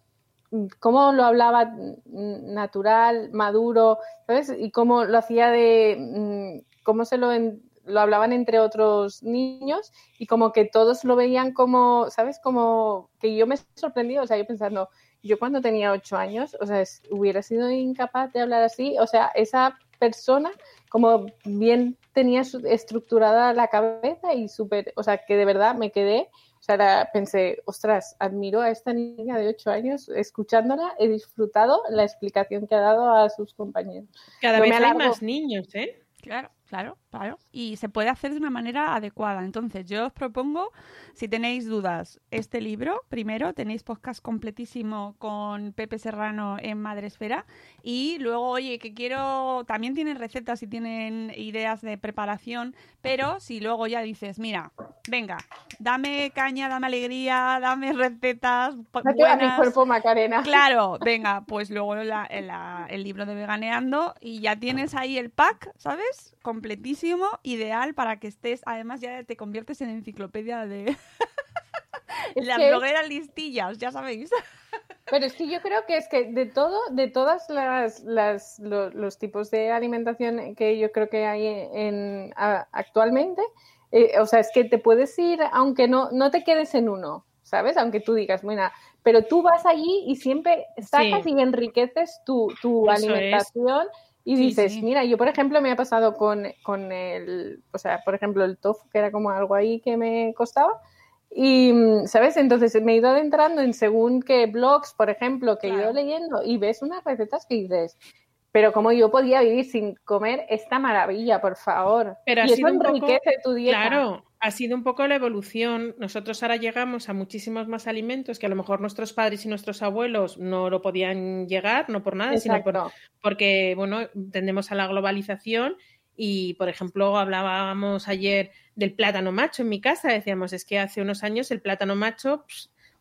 cómo lo hablaba natural, maduro, ¿sabes? Y cómo lo hacía de, mm, cómo se lo, en- lo hablaban entre otros niños y como que todos lo veían como, ¿sabes? Como que yo me sorprendí, o sea, yo pensando, yo cuando tenía ocho años, o sea, hubiera sido incapaz de hablar así, o sea, esa persona como bien tenía estructurada la cabeza y súper, o sea, que de verdad me quedé, o sea, era- pensé, ostras, admiro a esta niña de ocho años, escuchándola, he disfrutado la explicación que ha dado a sus compañeros. Cada No vez hay más niños, ¿eh? Claro, claro, claro. Y se puede hacer de una manera adecuada. Entonces, yo os propongo, si tenéis dudas, este libro, primero, tenéis podcast completísimo con Pepe Serrano en Madresfera. Y luego, oye, que quiero, también tienen recetas y tienen ideas de preparación, pero si luego ya dices, mira, venga, dame caña, dame alegría, dame recetas No te mi cuerpo, Macarena. Claro, venga, pues luego la- la- el libro de Veganeando y ya tienes ahí el pack, ¿sabes? Completísimo, ideal para que estés, además ya te conviertes en enciclopedia de las que- blogueras listillas, ya sabéis. Pero es que yo creo que es que de todo, de todas las, las lo- los tipos de alimentación que yo creo que hay en, a- actualmente, eh, o sea, es que te puedes ir, aunque no, no te quedes en uno, ¿sabes? Aunque tú digas, bueno, pero tú vas allí y siempre sacas Sí. y enriqueces tu, tu es. Y Sí, dices, sí. mira, yo por ejemplo me ha pasado con, con el, o sea, por ejemplo el tofu, que era como algo ahí que me costaba, y, ¿sabes? Entonces me he ido adentrando en según qué blogs, por ejemplo, que he ido leyendo y ves unas recetas que dices, pero como yo podía vivir sin comer esta maravilla, por favor. Pero y eso poco- enriquece tu dieta. Claro, ha sido un poco la evolución. Nosotros ahora llegamos a muchísimos más alimentos que a lo mejor nuestros padres y nuestros abuelos no lo podían llegar, no por nada, sino por- porque, bueno, tendemos a la globalización y, por ejemplo, hablábamos ayer del plátano macho en mi casa. Decíamos, es que hace unos años el plátano macho,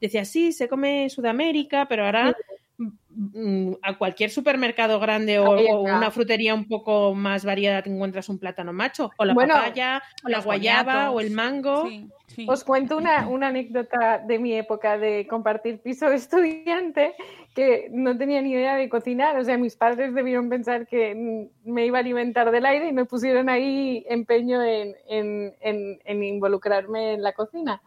decía, sí, se come en Sudamérica, pero ahora a cualquier supermercado grande o, una frutería un poco más variada te encuentras un plátano macho, o la Bueno, papaya, o la guayaba, boniatos. o el mango. Sí, sí. Os cuento una, una anécdota de mi época de compartir piso de estudiante que no tenía ni idea de cocinar. O sea, mis padres debieron pensar que me iba a alimentar del aire y me pusieron ahí empeño en, en- en- en involucrarme en la cocina.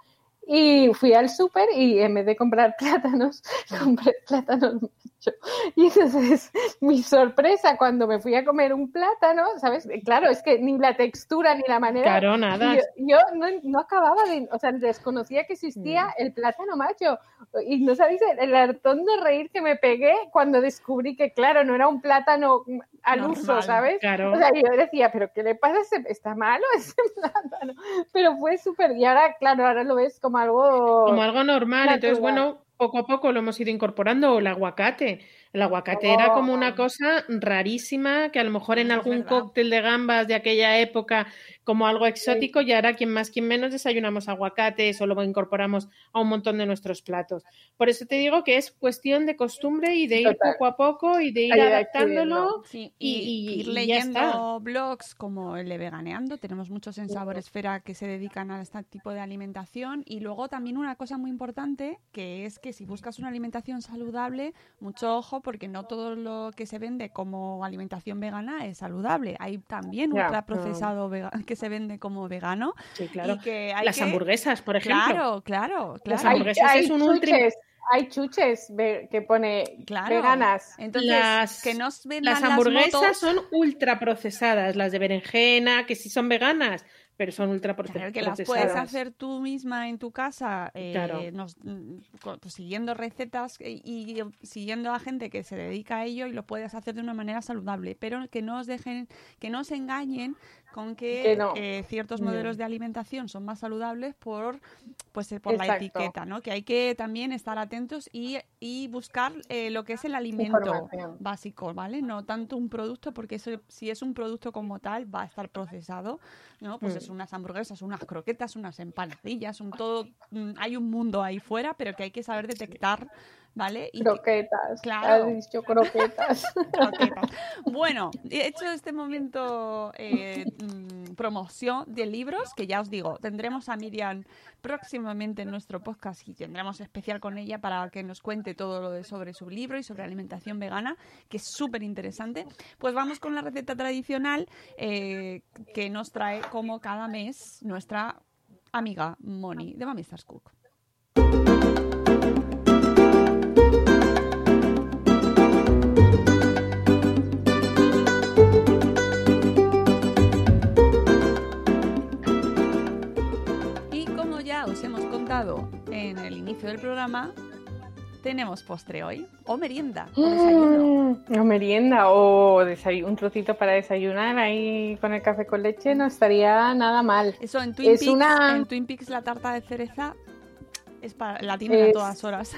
Y fui al súper y en vez de comprar plátanos, compré plátanos macho. Y entonces, mi sorpresa cuando me fui a comer un plátano, ¿sabes? Claro, es que ni la textura ni la manera. Claro, nada. Yo, yo no, no acababa de, o sea, desconocía que existía el plátano macho. Y no sabéis el, el hartón de reír que me pegué cuando descubrí que, claro, no era un plátano al Normal, uso, ¿sabes? claro. O sea, yo decía, ¿pero qué le pasa? ¿Está malo ese plátano? Pero fue súper, y ahora, claro, ahora lo ves como algo... Como algo normal. Entonces, bueno, poco a poco lo hemos ido incorporando. El aguacate. El aguacate era como una cosa rarísima que a lo mejor en algún cóctel de gambas de aquella época como algo exótico y ahora quien más quien menos desayunamos aguacates o lo incorporamos a un montón de nuestros platos. Por eso te digo que es cuestión de costumbre y de ir Total. poco a poco y de ir adaptándolo. Sí, y- y, y- ir leyendo blogs como el de Veganeando, tenemos muchos en Sabor Esfera que se dedican a este tipo de alimentación y luego también una cosa muy importante que es que si buscas una alimentación saludable, mucho ojo porque no todo lo que se vende como alimentación vegana es saludable, hay también ultraprocesado vega- que se vende como vegano Sí, claro. y que hay Las que- hamburguesas, por ejemplo. Claro, claro, Las claro. hay, hamburguesas hay es un ultra- chuches, hay chuches que pone Claro. veganas. Entonces, las, que nos vendan las las hamburguesas motos- son ultraprocesadas, las de berenjena, que sí son veganas, pero son ultraprocesadas. Claro, que las puedes hacer tú misma en tu casa, eh, Claro. nos- pues, siguiendo recetas y, y siguiendo a gente que se dedica a ello y lo puedes hacer de una manera saludable, pero que no os dejen, que no os engañen con que, Que no. eh, ciertos No. modelos de alimentación son más saludables por, pues, eh, por la etiqueta, ¿no? Que hay que también estar atentos y, y buscar eh, lo que es el alimento básico, ¿vale? No tanto un producto, porque eso, si es un producto como tal, va a estar procesado, ¿no? Pues Mm. es unas hamburguesas, unas croquetas, unas empanadillas, un todo, mm, hay un mundo ahí fuera, pero que hay que saber detectar, ¿vale? Y Croquetas. Claro. Has dicho croquetas. croquetas. Bueno, he hecho este momento eh, mm, promoción de libros, que ya os digo, tendremos a Miriam próximamente en nuestro podcast y tendremos especial con ella para que nos cuente todo lo de sobre su libro y sobre alimentación vegana, que es súper interesante. Pues vamos con la receta tradicional eh, que nos trae como cada mes nuestra amiga Moni de Mami Stars Cook. En el inicio del programa, tenemos postre hoy, o merienda, o desayuno. Mm, O merienda o un trocito para desayunar ahí con el café con leche no estaría nada mal. Eso en Twin, Es Peaks, una- en Twin Peaks la tarta de cereza es para, la tienen a todas horas.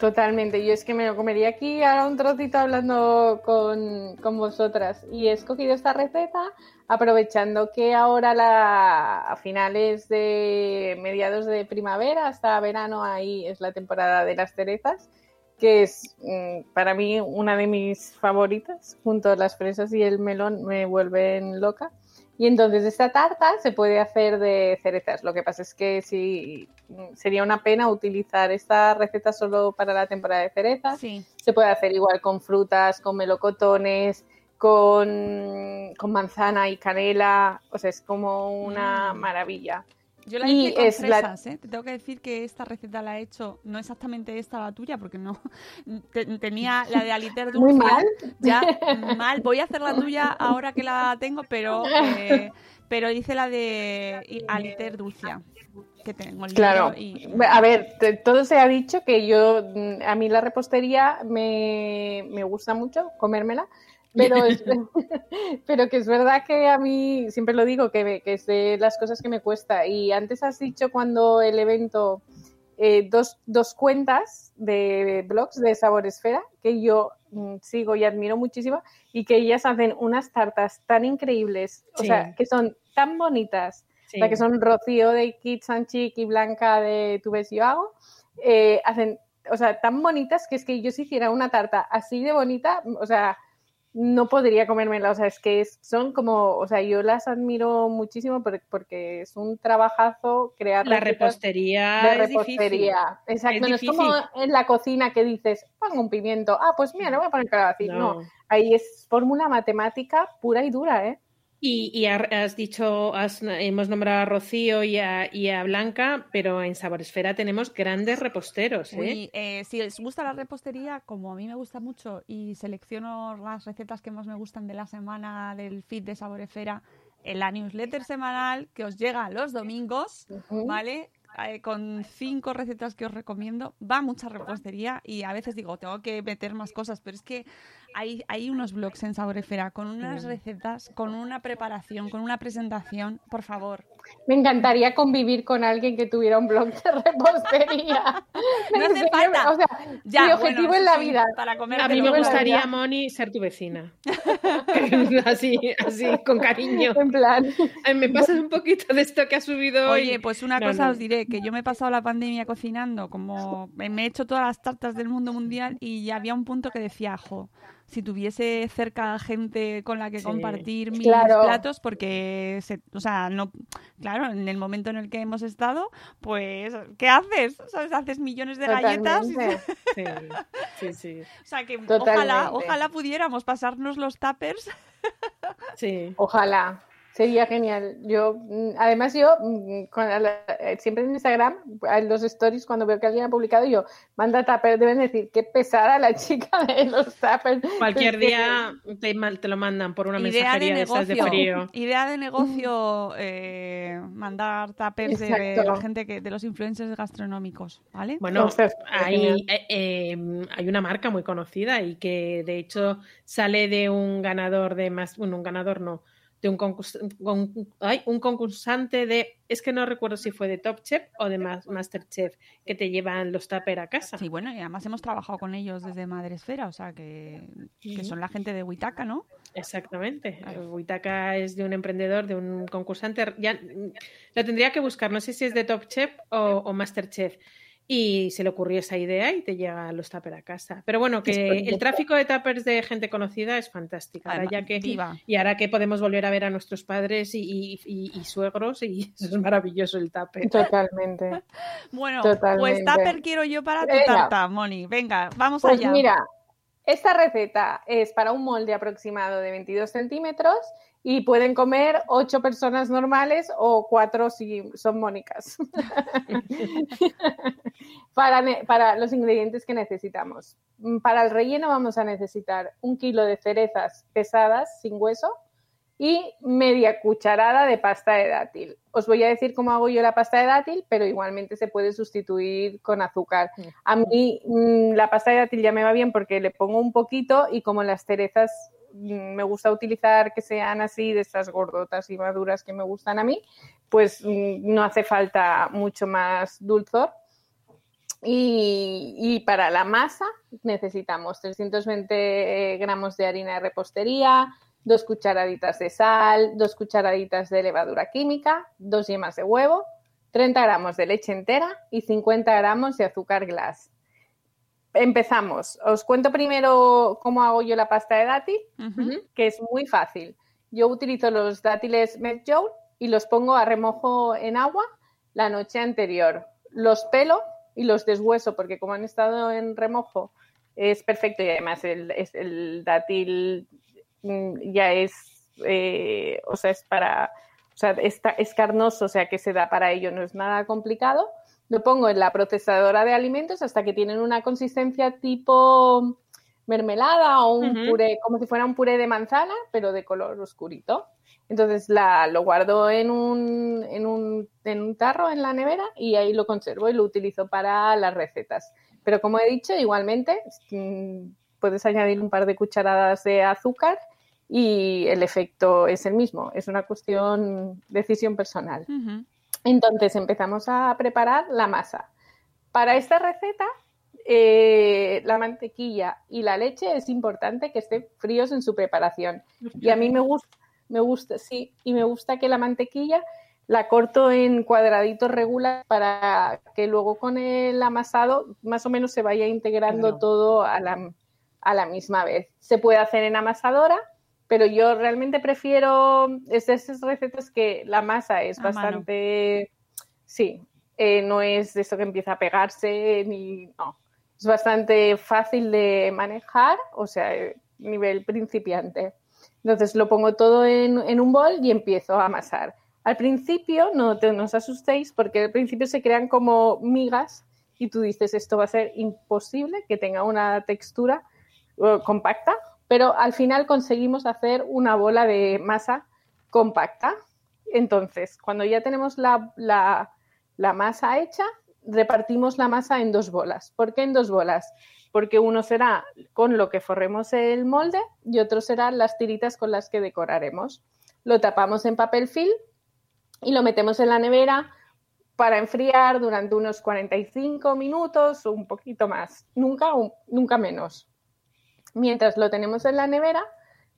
Totalmente, yo es que me lo comería aquí ahora un trocito hablando con, con vosotras. Y he escogido esta receta aprovechando que ahora la, a finales de mediados de primavera hasta verano ahí es la temporada de las cerezas que es mm, para mí una de mis favoritas junto a las fresas y el melón me vuelven loca y entonces esta tarta se puede hacer de cerezas. Lo que pasa es que sí sería una pena utilizar esta receta solo para la temporada de cerezas. Sí. Se puede hacer igual con frutas, con melocotones, con, con manzana y canela. O sea, es como una Mm. maravilla. Yo la Y hice con es la- fresas, ¿eh? Te tengo que decir que esta receta la he hecho, no exactamente esta la tuya, porque no te- tenía la de Aliter Muy mal. Ya, mal. Voy a hacer la tuya ahora que la tengo, pero eh, pero hice la de Aliter Dulcia, que tengo el Claro. y... A ver, te- todo se ha dicho que yo, mm, a mí la repostería me, me gusta mucho comérmela, pero, es- pero que es verdad que a mí, siempre lo digo, que, me- que es de las cosas que me cuesta. Y antes has dicho cuando el evento, eh, dos, dos cuentas de blogs de Sabor Esfera, que yo mm, sigo y admiro muchísimo, y que ellas hacen unas tartas tan increíbles, o sea, que son tan bonitas, Sí. o sea, que son Rocío de Kids and Chic y Blanca de Tu ves yo hago, eh, hacen, o sea, tan bonitas que es que yo si hiciera una tarta así de bonita, o sea, no podría comérmela, o sea, es que son como, o sea, yo las admiro muchísimo por- porque es un trabajazo crear La repostería es difícil. repostería. Exacto, Es no es como en la cocina que dices, pongo un pimiento, ah, pues mira, le voy a poner calabacín. No. No. ahí es fórmula matemática pura y dura, ¿eh? Y, y ha- has dicho, has- hemos nombrado a Rocío y a, y a Blanca, pero en Saboresfera tenemos grandes reposteros, ¿eh? Uy, eh, si os gusta la repostería, como a mí me gusta mucho y selecciono las recetas que más me gustan de la semana del feed de Saborefera en la newsletter semanal que os llega los domingos. ¿vale? Eh, con cinco recetas que os recomiendo. Va mucha repostería y a veces digo, tengo que meter más cosas, pero es que hay, hay unos blogs en Saborefera con unas recetas, con una preparación, con una presentación, por favor. Me encantaría convivir con alguien que tuviera un blog de repostería. No hace En serio, falta. O sea, Ya, mi objetivo bueno, en la sí, vida. para comer A mí me gustaría. Moni, ser tu vecina. así, así, con cariño. En plan, Ay, me pasas un poquito de esto que ha subido hoy. Oye, pues una No, cosa no. os diré, que yo me he pasado la pandemia cocinando, como me me he hecho todas las tartas del mundo mundial y ya había un punto que decía, jo, si tuviese cerca gente con la que Sí. compartir mis Claro. platos, porque, se, o sea, no, claro, en el momento en el que hemos estado, pues, ¿qué haces? ¿Sabes? Haces millones de galletas. Sí, sí, sí. o sea, que Totalmente. ojalá, ojalá pudiéramos pasarnos los tuppers. sí. Ojalá. Sería genial. Yo, mm, además, yo mm, con la- eh, siempre en Instagram, en los stories, cuando veo que alguien ha publicado, yo manda tupper, deben decir qué pesada la chica de los tuppers. Cualquier Es que- día te, lo mandan por una Idea de mensajería de esas de negocio. frío. Idea de negocio, eh, mandar tuppers de, la gente que, de los influencers gastronómicos, ¿vale? Bueno, hay, eh, eh, hay una marca muy conocida y que de hecho sale de un ganador de más, bueno, un ganador no, de un, concurs- con- ay, un concursante de, es que no recuerdo si fue de Top Chef o de Ma- Masterchef, que te llevan los tupper a casa. Sí, bueno, y además hemos trabajado con ellos desde Madresfera, o sea que, que son la gente de Huitaca, ¿no? Exactamente. Huitaca es de un emprendedor, de un concursante. Ya lo tendría que buscar, no sé si es de Top Chef o, o Masterchef. Y se le ocurrió esa idea y te llega los tuppers a casa. Pero bueno, que el tráfico de tuppers de gente conocida es fantástico. Ahora ya que, viva. y ahora que podemos volver a ver a nuestros padres y, y- y- y suegros, y eso es maravilloso el tupper. Totalmente. Bueno, pues tupper quiero yo para tu tarta, Moni. Venga, vamos Pues allá. mira, esta receta es para un molde aproximado de 22 centímetros y pueden comer ocho personas normales o cuatro si son mónicas. para, para los ingredientes que necesitamos. Mm, Para el relleno vamos a necesitar un kilo de cerezas pesadas sin hueso y media cucharada de pasta de dátil. Os voy a decir cómo hago yo la pasta de dátil, pero igualmente se puede sustituir con azúcar. A mí mm, la pasta de dátil ya me va bien porque le pongo un poquito y como las cerezas me gusta utilizar que sean así de estas gordotas y maduras que me gustan a mí, pues mm, no hace falta mucho más dulzor. Y, y para la masa necesitamos 320 gramos de harina de repostería, dos cucharaditas de sal, dos cucharaditas de levadura química, dos yemas de huevo, 30 gramos de leche entera y 50 gramos de azúcar glass. Empezamos. Os cuento primero cómo hago yo la pasta de dátil, que es muy fácil. Yo utilizo los dátiles Medjool y los pongo a remojo en agua la noche anterior. Los pelo y los deshueso porque como han estado en remojo es perfecto y además el, es- el dátil mm, ya es, eh, o sea, es para, o sea, está, es carnoso, o sea que se da para ello, no es nada complicado. Lo pongo en la procesadora de alimentos hasta que tienen una consistencia tipo mermelada o un puré, como si fuera un puré de manzana, pero de color oscurito. Entonces la, lo guardo en un, en, un, en un tarro en la nevera y ahí lo conservo y lo utilizo para las recetas. Pero como he dicho, igualmente mm, puedes añadir un par de cucharadas de azúcar y el efecto es el mismo. Es una cuestión, decisión personal. Entonces empezamos a preparar la masa. Para esta receta eh, la mantequilla y la leche es importante que estén fríos en su preparación. Y a mí me gusta, me gusta, sí, y me gusta que la mantequilla la corto en cuadraditos regulares para que luego con el amasado más o menos se vaya integrando todo a la, a la misma vez. Se puede hacer en amasadora, pero yo realmente prefiero es de esas recetas que la masa es bastante, sí, eh, no es de eso que empieza a pegarse ni, no, es bastante fácil de manejar, o sea, nivel principiante. Entonces lo pongo todo en, un bol y empiezo a amasar. Al principio, no, te, no os asustéis, porque al principio se crean como migas y tú dices, esto va a ser imposible que tenga una textura uh, compacta, pero al final conseguimos hacer una bola de masa compacta. Entonces, cuando ya tenemos la, masa hecha, repartimos la masa en dos bolas. ¿Por qué en dos bolas? Porque uno será con lo que forremos el molde y otro serán las tiritas con las que decoraremos. Lo tapamos en papel film y lo metemos en la nevera para enfriar durante unos 45 minutos un poquito más, nunca, nunca menos. Mientras lo tenemos en la nevera,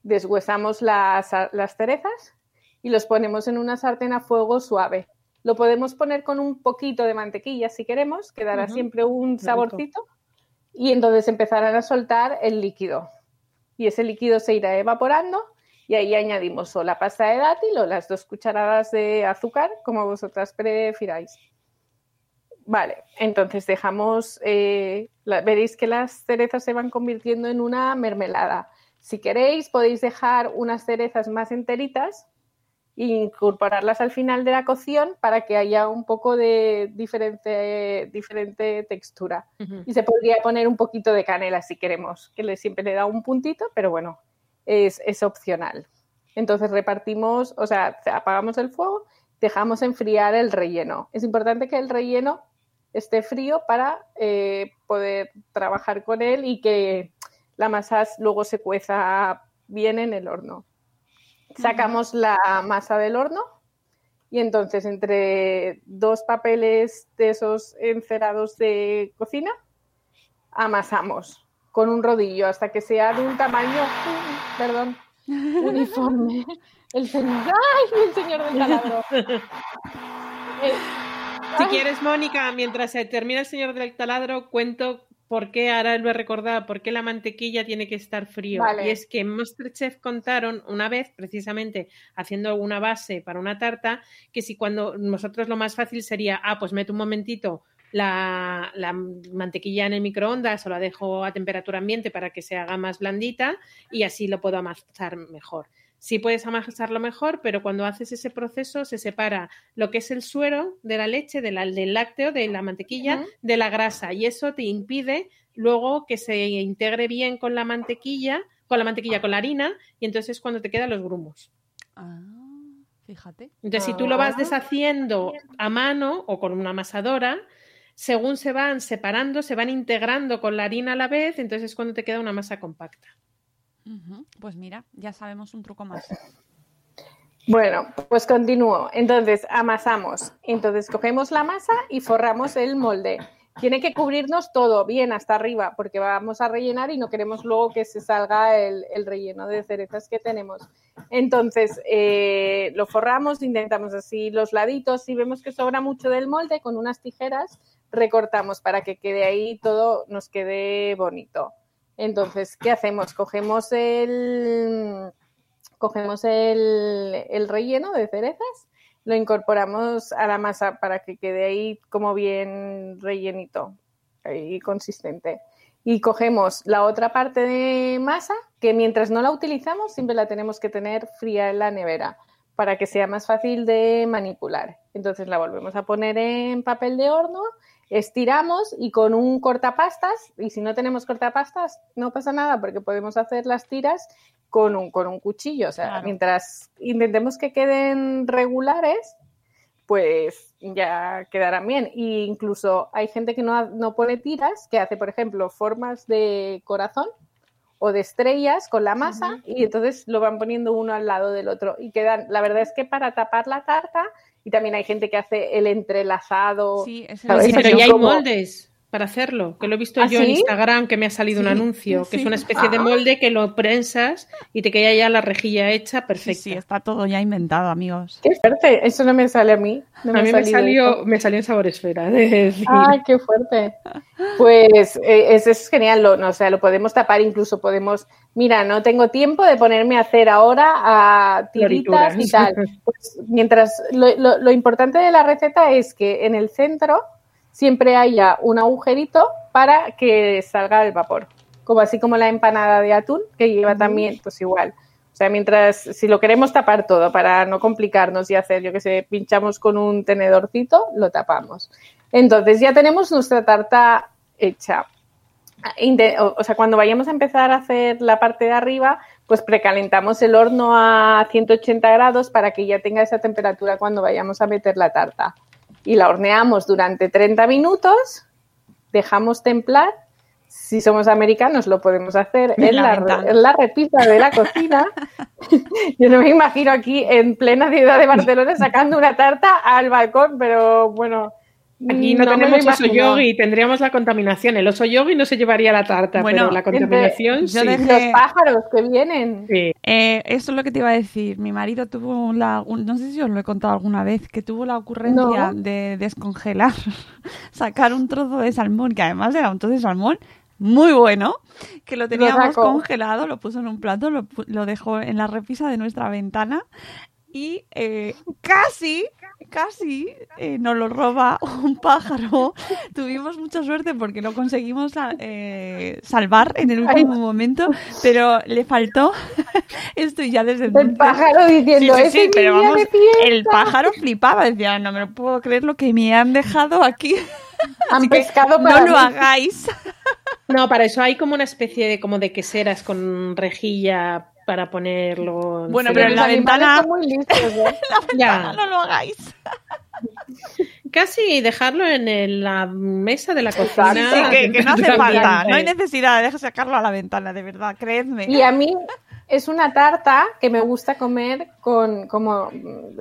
deshuesamos las, las cerezas y los ponemos en una sartén a fuego suave. Lo podemos poner con un poquito de mantequilla si queremos, que dará siempre un saborcito. Y entonces empezarán a soltar el líquido. Y ese líquido se irá evaporando y ahí añadimos o la pasta de dátil o las dos cucharadas de azúcar, como vosotras prefiráis. Vale, entonces dejamos, eh, veréis que las cerezas se van convirtiendo en una mermelada. Si queréis, podéis dejar unas cerezas más enteritas e incorporarlas al final de la cocción para que haya un poco de diferente, diferente textura. Y se podría poner un poquito de canela si queremos, que le, siempre le da un puntito, pero bueno, es, es opcional. Entonces repartimos, o sea, apagamos el fuego, dejamos enfriar el relleno. Es importante que el relleno esté frío para eh, poder trabajar con él y que la masa luego se cueza bien en el horno. Sacamos la masa del horno y entonces entre dos papeles de esos encerados de cocina amasamos con un rodillo hasta que sea de un tamaño, perdón, uniforme. El señor, ¡ay! El señor del taladro. Si quieres, Mónica, mientras se termina el señor del taladro, cuento por qué, ahora lo he recordado, por qué la mantequilla tiene que estar frío. Y es que en Masterchef contaron una vez, precisamente haciendo una base para una tarta, que si cuando nosotros lo más fácil sería, ah, pues meto un momentito la, la, mantequilla en el microondas o la dejo a temperatura ambiente para que se haga más blandita y así lo puedo amasar mejor. Sí puedes amasarlo mejor, pero cuando haces ese proceso se separa lo que es el suero de la leche, del lácteo, de la mantequilla, de la grasa y eso te impide luego que se integre bien con la mantequilla, con la mantequilla, con la harina y entonces es cuando te quedan los grumos. Ah, fíjate. Entonces, si tú lo vas deshaciendo a mano o con una amasadora, según se van separando, se van integrando con la harina a la vez, entonces es cuando te queda una masa compacta. Pues mira, ya sabemos un truco más. Bueno, pues continúo. Entonces, amasamos. Entonces, cogemos la masa y forramos el molde. Tiene que cubrirnos todo bien hasta arriba porque vamos a rellenar y no queremos luego que se salga el, relleno de cerezas que tenemos. Entonces, eh, lo forramos, intentamos así los laditos. Si vemos que sobra mucho del molde, con unas tijeras recortamos para que quede ahí todo, nos quede bonito. Entonces, ¿qué hacemos? Cogemos el, cogemos el, relleno de cerezas, lo incorporamos a la masa para que quede ahí como bien rellenito y consistente. Y cogemos la otra parte de masa que mientras no la utilizamos siempre la tenemos que tener fría en la nevera para que sea más fácil de manipular. Entonces la volvemos a poner en papel de horno, estiramos y con un cortapastas, y si no tenemos cortapastas, no pasa nada porque podemos hacer las tiras con un, con un cuchillo. O sea, Claro. mientras intentemos que queden regulares, pues ya quedarán bien. E incluso hay gente que no, no pone tiras, que hace, por ejemplo, formas de corazón o de estrellas con la masa y entonces lo van poniendo uno al lado del otro y quedan, la verdad es que para tapar la tarta y también hay gente que hace el entrelazado. Sí. Sí, pero ya hay como- moldes para hacerlo, que lo he visto ¿Ah, yo en? Instagram, que me ha salido un Sí, anuncio, que es una especie de Ah. molde que lo prensas y te queda ya la rejilla hecha Sí, perfecta. sí, está todo ya inventado, amigos. Qué fuerte, eso no me sale a mí. no a mí me salió, eso. me salió en sabor esfera, de decir. Ay, qué fuerte. Pues eh, eso es genial, lo, no, o sea, lo podemos tapar, incluso podemos, mira, no tengo tiempo de ponerme a hacer ahora a tiritas y tal. Pues, mientras, lo, lo- lo importante de la receta es que en el centro siempre haya un agujerito para que salga el vapor, como así como la empanada de atún, que lleva también, pues igual. O sea, mientras, si lo queremos tapar todo para no complicarnos y hacer, yo que sé, pinchamos con un tenedorcito, lo tapamos. Entonces ya tenemos nuestra tarta hecha. O sea, cuando vayamos a empezar a hacer la parte de arriba, pues precalentamos el horno a 180 grados para que ya tenga esa temperatura cuando vayamos a meter la tarta. Y la horneamos durante 30 minutos, dejamos templar. Si somos americanos lo podemos hacer En en la la, ventana. en la repisa de la cocina. Yo no me imagino aquí en plena ciudad de Barcelona sacando una tarta al balcón, pero bueno. Aquí no, me lo tenemos oso yogi, tendríamos la contaminación. El oso yogi no se llevaría la tarta, Bueno, pero la contaminación yo sí. dejé- Los pájaros que vienen. Sí. Eh, eso es lo que te iba a decir. Mi marido tuvo la, no sé si os lo he contado alguna vez, que tuvo la ocurrencia No. de descongelar, sacar un trozo de salmón, que además era un trozo de salmón muy bueno, que lo teníamos sacó. congelado, lo puso en un plato, lo, lo dejó en la repisa de nuestra ventana y eh, casi, casi eh, nos lo roba un pájaro. Tuvimos mucha suerte porque lo conseguimos eh, salvar en el último momento, pero le faltó esto y ya desde El entonces... pájaro diciendo, Sí, sí, "Ese sí, pero vamos, de fiesta". el pájaro flipaba, decía, no me lo puedo creer lo que me han dejado aquí. Han pescado No para lo mí. hagáis. No, para eso hay como una especie de como de queseras con rejilla para ponerlo. Bueno, pero en Los la ventana- muy listos, ¿eh? Ya. No lo hagáis. Casi dejarlo en el- la mesa de la cocina. Sí, Sí, que, que no hace falta, no hay necesidad de sacarlo a la ventana, de verdad, creedme. Y a mí es una tarta que me gusta comer con como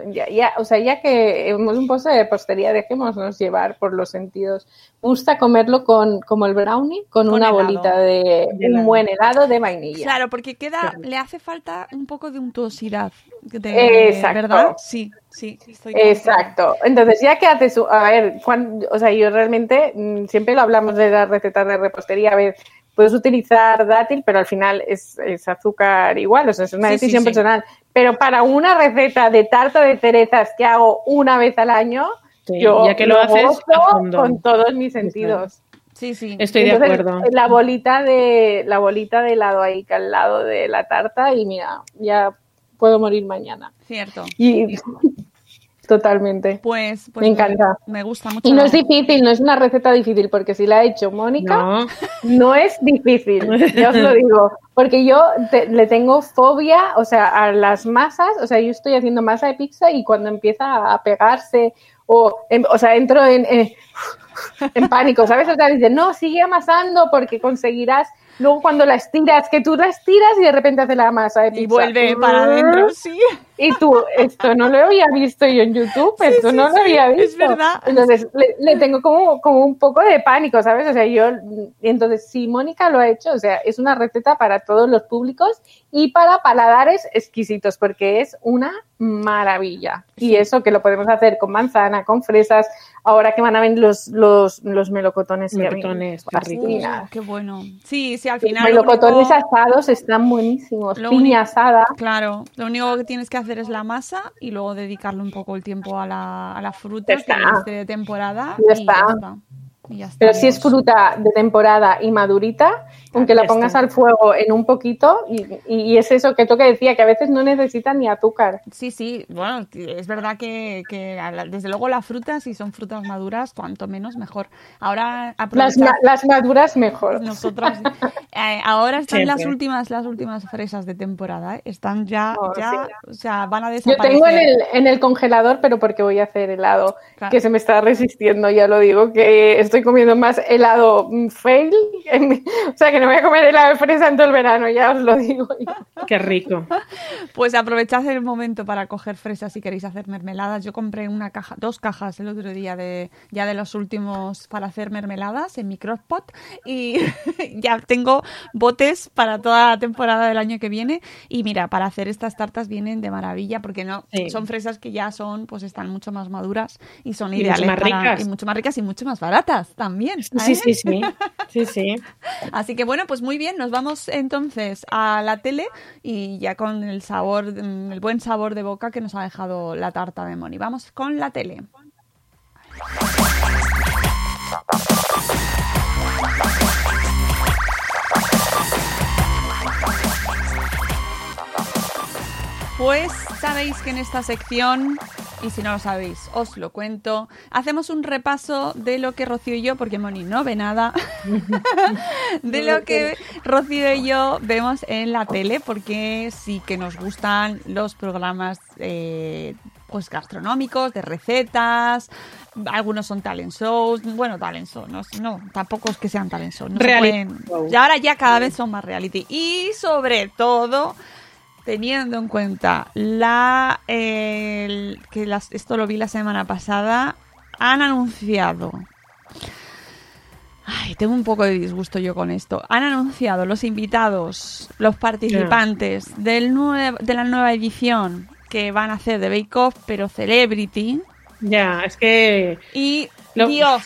ya, ya- o sea, ya que hemos un postre de postería, dejémonos llevar por los sentidos. Me gusta comerlo con como el brownie, con, Con una helado. bolita de De helado. un buen helado de vainilla. Claro, porque queda, le hace falta un poco de untuosidad. De, Exacto. ¿Verdad? Sí, sí. estoy. Exacto. Entonces, ya que haces, su- a ver, cuan- o sea, yo realmente mm, siempre lo hablamos de las recetas de repostería, a ver, puedes utilizar dátil, pero al final es, es azúcar igual, o sea, es una Sí, decisión sí. personal. Pero para una receta de tarta de cerezas que hago una vez al año, Sí, yo ya que lo haces gozo a fondo. con todos mis sentidos. Sí, sí. Estoy de acuerdo. La bolita de la bolita de helado ahí que al lado de la tarta y mira, ya puedo morir mañana. Cierto. Y totalmente. Pues, pues Me encanta. Me gusta mucho. Y no es difícil, no es una receta difícil, porque si la ha hecho Mónica, no, No, es difícil, ya os lo digo. Porque yo te- le tengo fobia, o sea, a las masas, o sea, yo estoy haciendo masa de pizza y cuando empieza a pegarse, o, em- o sea, entro en, eh, en pánico, ¿sabes? O sea, dices, no, sigue amasando porque conseguirás. Luego cuando la estiras, que tú la estiras y de repente hace la masa de pizza. Y vuelve para adentro, sí. Y tú, esto no lo había visto yo en YouTube, esto sí, no lo sí, había es visto. verdad. Entonces, le, le tengo como, como un poco de pánico, ¿sabes? O sea, yo, entonces, si Mónica lo ha hecho, o sea, es una receta para todos los públicos y para paladares exquisitos, porque es una maravilla. Y eso que lo podemos hacer con manzana, con fresas, ahora que van a venir los, los, los melocotones. que Melocotones, qué bueno. Sí, sí, al final. Los melocotones único- asados están buenísimos. Piña único- asada. Claro, lo único que tienes que hacer es la masa y luego dedicarle un poco el tiempo a la, a la fruta que esté de temporada. Ya y está. Y ya Pero si es fruta de temporada y madurita, aunque la pongas al fuego en un poquito, y, es eso que tú que decía, que a veces no necesitan ni azúcar. Sí, sí, bueno, es verdad que, la- desde luego las frutas, si son frutas maduras, cuanto menos mejor. Ahora Las, las maduras mejor. nosotras eh, ahora están las últimas las últimas fresas de temporada, ¿eh? están ya Oh, ya, o sea, van a Yo desaparecer. tengo en el, en el congelador, pero porque voy a hacer helado, Claro. que se me está resistiendo, ya lo digo, que estoy comiendo más helado mm, fail, en mi- o sea que no voy a comer helado de fresa en todo el verano, ya os lo digo. Qué rico. Pues aprovechad el momento para coger fresas si queréis hacer mermeladas. Yo compré una caja, dos cajas el otro día de ya de los últimos para hacer mermeladas en mi crockpot y ya tengo botes para toda la temporada del año que viene y mira, para hacer estas tartas vienen de maravilla porque no Sí. son fresas que ya son pues están mucho más maduras y son Y mucho ideales más para- ricas. y mucho más ricas y mucho más baratas también. Sí, ¿eh? sí, sí. Sí, sí. Así que bueno, pues muy bien, nos vamos entonces a la tele y ya con el sabor, mm, el buen sabor de boca que nos ha dejado la tarta de Moni. Vamos con la tele. Pues sabéis que en esta sección, y si no lo sabéis, os lo cuento, hacemos un repaso de lo que Rocío y yo, porque Moni no ve nada, de lo que Rocío y yo vemos en la tele, porque sí que nos gustan los programas eh, pues gastronómicos, de recetas, algunos son talent shows, bueno, talent shows, no, no, tampoco es que sean talent shows, no se pueden- y ahora ya cada vez son más reality. Y sobre todo, teniendo en cuenta la el- que las, esto lo vi la semana pasada, han anunciado. Ay, tengo un poco de disgusto yo con esto. Han anunciado los invitados, los participantes del nue- de la nueva edición que van a hacer de Bake Off, pero Celebrity. Ya, es que Y Lo- Dios,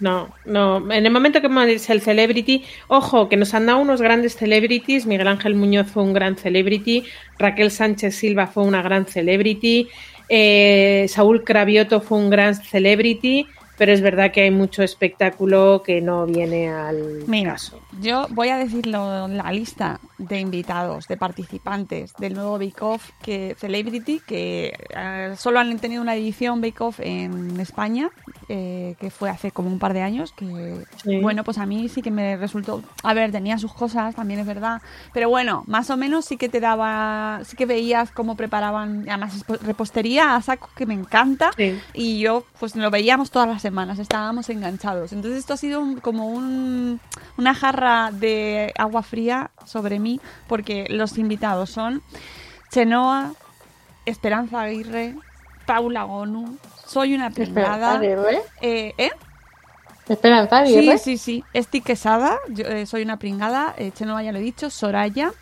No, no. En el momento que es el celebrity, ojo, que nos han dado unos grandes celebrities. Miguel Ángel Muñoz fue un gran celebrity. Raquel Sánchez Silva fue una gran celebrity. eh, Saúl Cravioto fue un gran celebrity. Pero es verdad que hay mucho espectáculo que no viene al Mira, caso. yo voy a decirlo la lista de invitados, de participantes del nuevo Bake Off que Celebrity, que eh, solo han tenido una edición Bake Off en España, eh, que fue hace como un par de años, que Sí. bueno, pues a mí sí que me resultó, a ver, tenía sus cosas, también es verdad, pero bueno, más o menos sí que te daba, sí que veías cómo preparaban, además repostería a saco que me encanta, Sí. y yo pues lo veíamos todas las semanas, estábamos enganchados. Entonces esto ha sido un- como un, una jarra de agua fría sobre mí porque los invitados son Chenoa, Esperanza Aguirre, Paula Gonu, Soy una pringada. Eh, ¿eh? Esperanza Sí, Aguirre. sí, sí. Esti Quesada, yo, eh, soy una pringada. Eh, Chenoa ya lo he dicho. Soraya.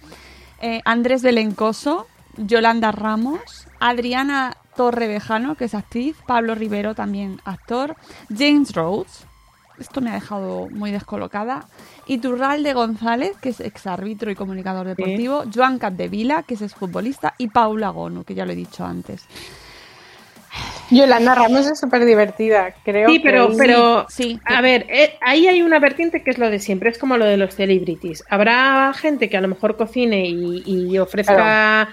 eh, Andrés Belencoso. Yolanda Ramos. Adriana Torrevejano, que es actriz. Pablo Rivero, también actor. James Rhodes. Esto me ha dejado muy descolocada. Y Turralde González, que es exárbitro y comunicador deportivo. Joan Capdevila, que es exfutbolista. Y Paula Gonu, que ya lo he dicho antes. Yolanda Ramos es súper divertida, creo. Sí, pero, que- pero sí. a ver, eh, ahí hay una vertiente que es lo de siempre, es como lo de los celebrities. Habrá gente que a lo mejor cocine y, y ofrezca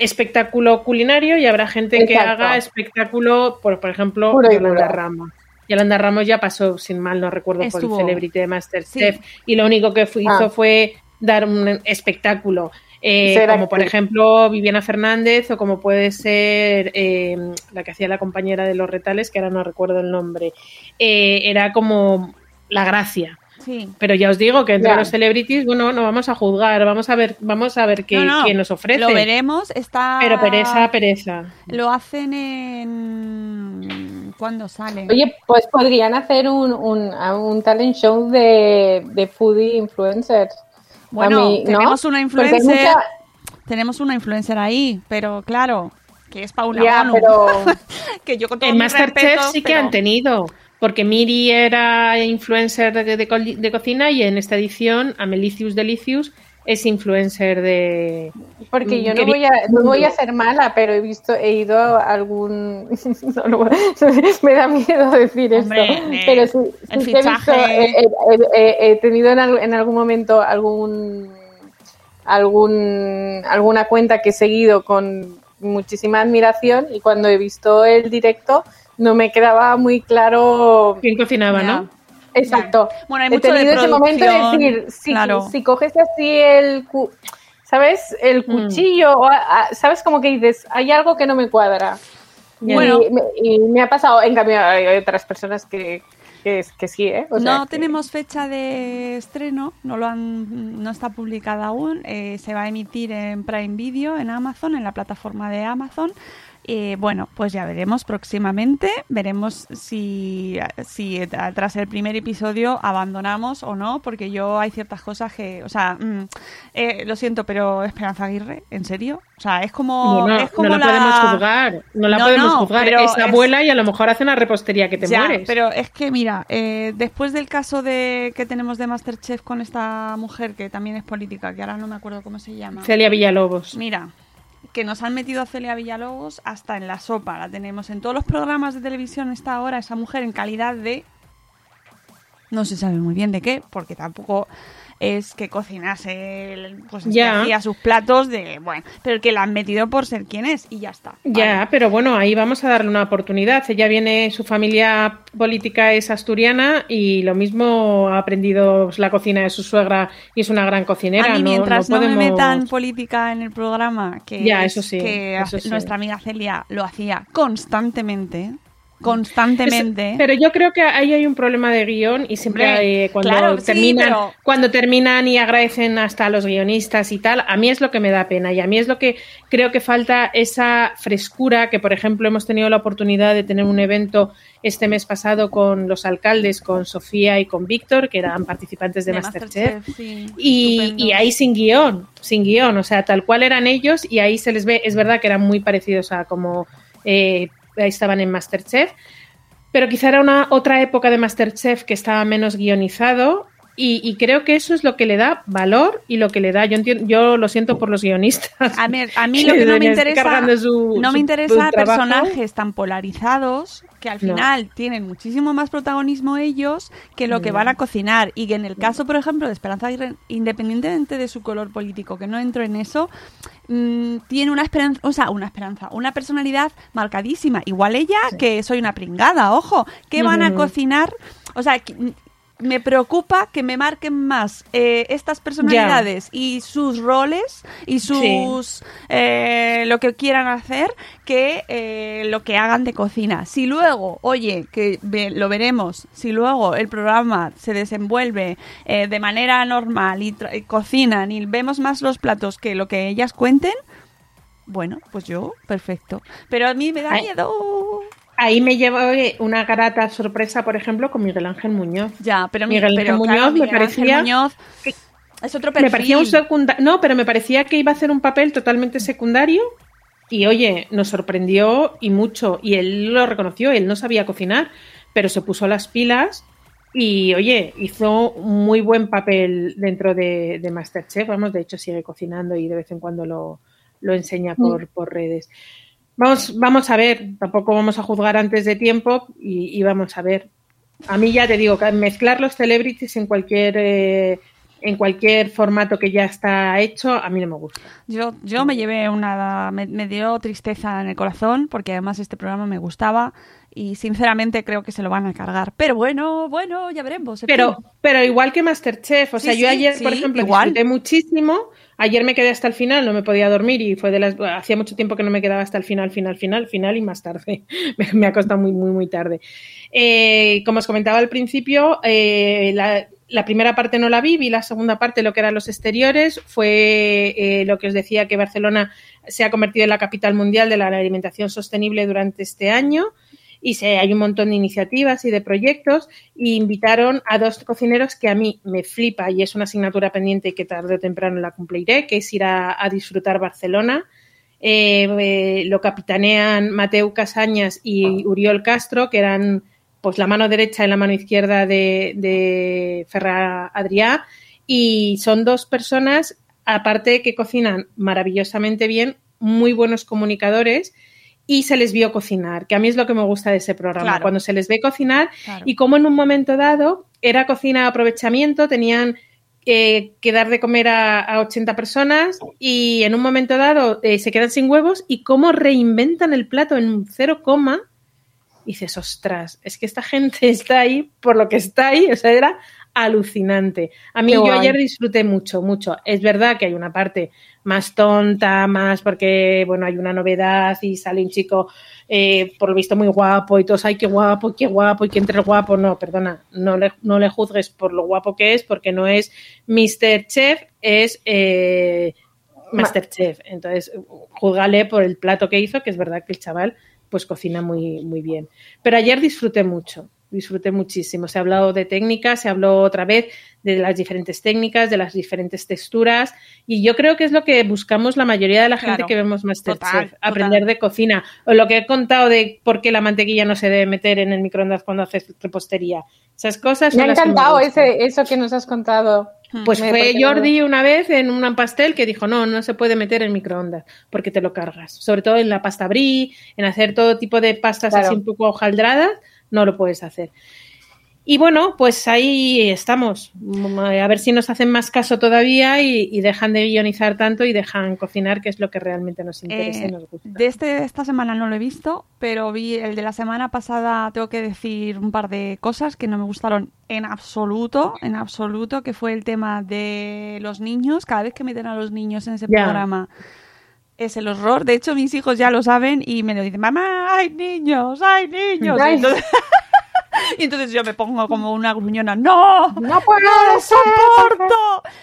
espectáculo culinario y habrá gente que haga espectáculo, por, por ejemplo, Puro Yolanda. Ramos. Yolanda Ramos ya pasó, sin mal no recuerdo, por Estuvo- el Celebrity de Masterchef Sí. y lo único que hizo Ah. fue dar un espectáculo. Eh, como por ejemplo Viviana Fernández o como puede ser eh, la que hacía la compañera de los retales, que ahora no recuerdo el nombre, Eh, era como la gracia. Sí. Pero ya os digo que entre los celebrities, bueno, no vamos a juzgar, vamos a ver, vamos a ver qué, No, no, qué nos ofrece. Lo veremos. Está... Pero pereza, pereza. Lo hacen en... ¿Cuándo sale? Oye, pues podrían hacer un, un, un talent show de, de foodie influencers. bueno, A mí, ¿no? tenemos una influencer... mucha- Tenemos una influencer ahí, pero claro, que es Paula Ya, Gonu. pero que yo con todo En Masterchef sí que pero- han tenido, porque Miri era influencer de, de co- de cocina y en esta edición Amelicius Delicious es influencer de... Porque yo no voy, a, no voy a ser mala, pero he visto, he ido a algún... no, no, me da miedo decir Hombre, esto, eh, pero sí, el sí he, visto, he, tenido en, en algún momento algún, algún alguna cuenta que he seguido con muchísima admiración y cuando he visto el directo no me quedaba muy claro ¿Quién cocinaba, no? Exacto. Bueno, hay He mucho de tenido ese momento de decir, si, claro. si coges así el, cu- ¿sabes? El Mm. cuchillo, o a- a- ¿sabes? Como que dices, hay algo que no me cuadra. Y, Bueno. me, y me ha pasado, en cambio, hay otras personas que, que, que sí, ¿eh? O sea, no que- tenemos fecha de estreno, no lo han, no está publicada aún. eh, se va a emitir en Prime Video, en Amazon, en la plataforma de Amazon. Eh, bueno, pues ya veremos próximamente. Veremos si, si tras el primer episodio abandonamos o no, porque yo hay ciertas cosas que, o sea, mm, eh, lo siento, pero Esperanza Aguirre, ¿en serio? O sea, es como, No, no, es como no la, la podemos juzgar. No la No, podemos juzgar. Es es- abuela y a lo mejor hace una repostería que te Ya, mueres. pero es que mira, eh, después del caso de que tenemos de Masterchef con esta mujer que también es política, que ahora no me acuerdo cómo se llama. Celia Villalobos. Mira, que nos han metido a Celia Villalobos hasta en la sopa. La tenemos en todos los programas de televisión esta ahora esa mujer en calidad de no se sabe muy bien de qué, porque tampoco es que cocinase, pues hacía sus platos de, bueno, pero que la han metido por ser quien es y ya está. Ya, pero bueno, ahí vamos a darle una oportunidad. Ella viene, su familia política es asturiana y lo mismo ha aprendido la cocina de su suegra y es una gran cocinera. A mí, no- mientras no, podemos- me metan política en el programa, que, Ya, es eso sí, que eso hace- sí. nuestra amiga Celia lo hacía constantemente, constantemente. Es- pero yo creo que ahí hay un problema de guion y siempre cuando claro, sí, terminan pero- cuando terminan y agradecen hasta a los guionistas y tal, a mí es lo que me da pena y a mí es lo que creo que falta esa frescura que por ejemplo hemos tenido la oportunidad de tener un evento este mes pasado con los alcaldes, con Sofía y con Víctor, que eran participantes de, De Masterchef. Masterchef, sí, Y, y ahí sin guion, sin guion, o sea, tal cual eran ellos y ahí se les ve, es verdad que eran muy parecidos a como eh, estaban en Masterchef, pero quizá era una otra época de Masterchef que estaba menos guionizado y, y creo que eso es lo que le da valor y lo que le da, yo entiendo, yo lo siento por los guionistas. A ver, a mí lo que no me interesa, su- no me interesa trabajo. personajes tan polarizados que al No. final tienen muchísimo más protagonismo ellos que lo que No. van a cocinar y que en el caso, por ejemplo, de Esperanza Aguirre, independientemente de su color político, que no entro en eso, mm, tiene una esperanza, o sea, una esperanza, una personalidad marcadísima. Igual ella que soy una pringada, ojo, que van a cocinar, o sea, me preocupa que me marquen más eh, estas personalidades y sus roles y sus eh, lo que quieran hacer que eh, lo que hagan de cocina. Si luego, oye, que ve- lo veremos, si luego el programa se desenvuelve eh, de manera normal y, y cocinan y vemos más los platos que lo que ellas cuenten, bueno, pues yo, perfecto. Pero a mí me da Ay. miedo. Ahí me lleva eh, una grata sorpresa, por ejemplo, con Miguel Ángel Muñoz. Ya, pero, mi- Miguel pero Ángel claro, Muñoz me Ángel parecía Muñoz es otro perfil. Me parecía un secundario. No, pero me parecía que iba a hacer un papel totalmente secundario. Y oye, nos sorprendió y mucho. Y él lo reconoció, él no sabía cocinar, pero se puso las pilas y oye, hizo un muy buen papel dentro de, de Masterchef. Vamos, de hecho, sigue cocinando y de vez en cuando lo, lo enseña por, por redes. Vamos, vamos a ver, tampoco vamos a juzgar antes de tiempo y, y vamos a ver. A mí ya te digo, mezclar los celebrities en cualquier eh, en cualquier formato que ya está hecho, a mí no me gusta. Yo, yo me llevé una. Me, me dio tristeza en el corazón porque además este programa me gustaba y sinceramente creo que se lo van a cargar. Pero bueno, bueno, ya veremos. Pero, pero igual que Masterchef, o Sí, sea, yo sí, ayer, sí, por ejemplo, igual. disfruté muchísimo. Ayer me quedé hasta el final, no me podía dormir y fue de las. Hacía mucho tiempo que no me quedaba hasta el final, final, final, final y más tarde. me, ha costado muy, muy, muy tarde. Eh, como os comentaba al principio, eh, la, la primera parte no la vi, vi la segunda parte, lo que eran los exteriores, fue eh, lo que os decía que Barcelona se ha convertido en la capital mundial de la alimentación sostenible durante este año y se, hay un montón de iniciativas y de proyectos y invitaron a dos cocineros que a mí me flipa y es una asignatura pendiente que tarde o temprano la cumpliré, que es ir a, a disfrutar Barcelona. Eh, eh, lo capitanean Mateu Casañas y Uriol Castro, que eran pues la mano derecha y la mano izquierda de, de Ferra Adrià, y son dos personas aparte de que cocinan maravillosamente bien, muy buenos comunicadores y se les vio cocinar, que a mí es lo que me gusta de ese programa, Claro. cuando se les ve cocinar Claro. y como en un momento dado era cocina de aprovechamiento, tenían eh, que dar de comer a, a 80 personas y en un momento dado eh, se quedan sin huevos y cómo reinventan el plato en un cero coma. Y dices, ostras, es que esta gente está ahí por lo que está ahí, o sea, era alucinante. A mí Qué yo guay. ayer disfruté mucho, mucho. Es verdad que hay una parte más tonta, más porque, bueno, hay una novedad y sale un chico, eh, por lo visto, muy guapo y todos, ay, qué guapo, qué guapo, y que entre el guapo. No, perdona, no le, no le juzgues por lo guapo que es, porque no es Mr. Chef, es eh, Masterchef. Entonces, júzgale por el plato que hizo, que es verdad que el chaval pues cocina muy, muy bien. Pero ayer disfruté mucho, disfruté muchísimo. Se ha hablado de técnicas, se habló otra vez de las diferentes técnicas, de las diferentes texturas, y yo creo que es lo que buscamos la mayoría de la gente Claro. que vemos Masterchef, Total, total. aprender de cocina. O lo que he contado de por qué la mantequilla no se debe meter en el microondas cuando haces repostería. Esas cosas Me ha que encantado ese, eso que nos has contado. Pues Me- fue Jordi una vez en un pastel que dijo, no, no se puede meter en microondas porque te lo cargas. Sobre todo en la pasta brie, en hacer todo tipo de pastas Claro. así un poco hojaldradas, no lo puedes hacer. Y bueno, pues ahí estamos. Mm, A ver si nos hacen más caso todavía y, y dejan de guionizar tanto y dejan cocinar, que es lo que realmente nos interesa y Eh, nos gusta. de este, esta semana no lo he visto, pero vi el de la semana pasada, tengo que decir un par de cosas que no me gustaron en absoluto, en absoluto, que fue el tema de los niños. Cada vez que meten a los niños en ese programa es el horror. De hecho, mis hijos ya lo saben y me lo dicen, mamá, hay niños, hay niños. Entonces, y entonces yo me pongo como una gruñona, no, No puedo ¡No lo soporto!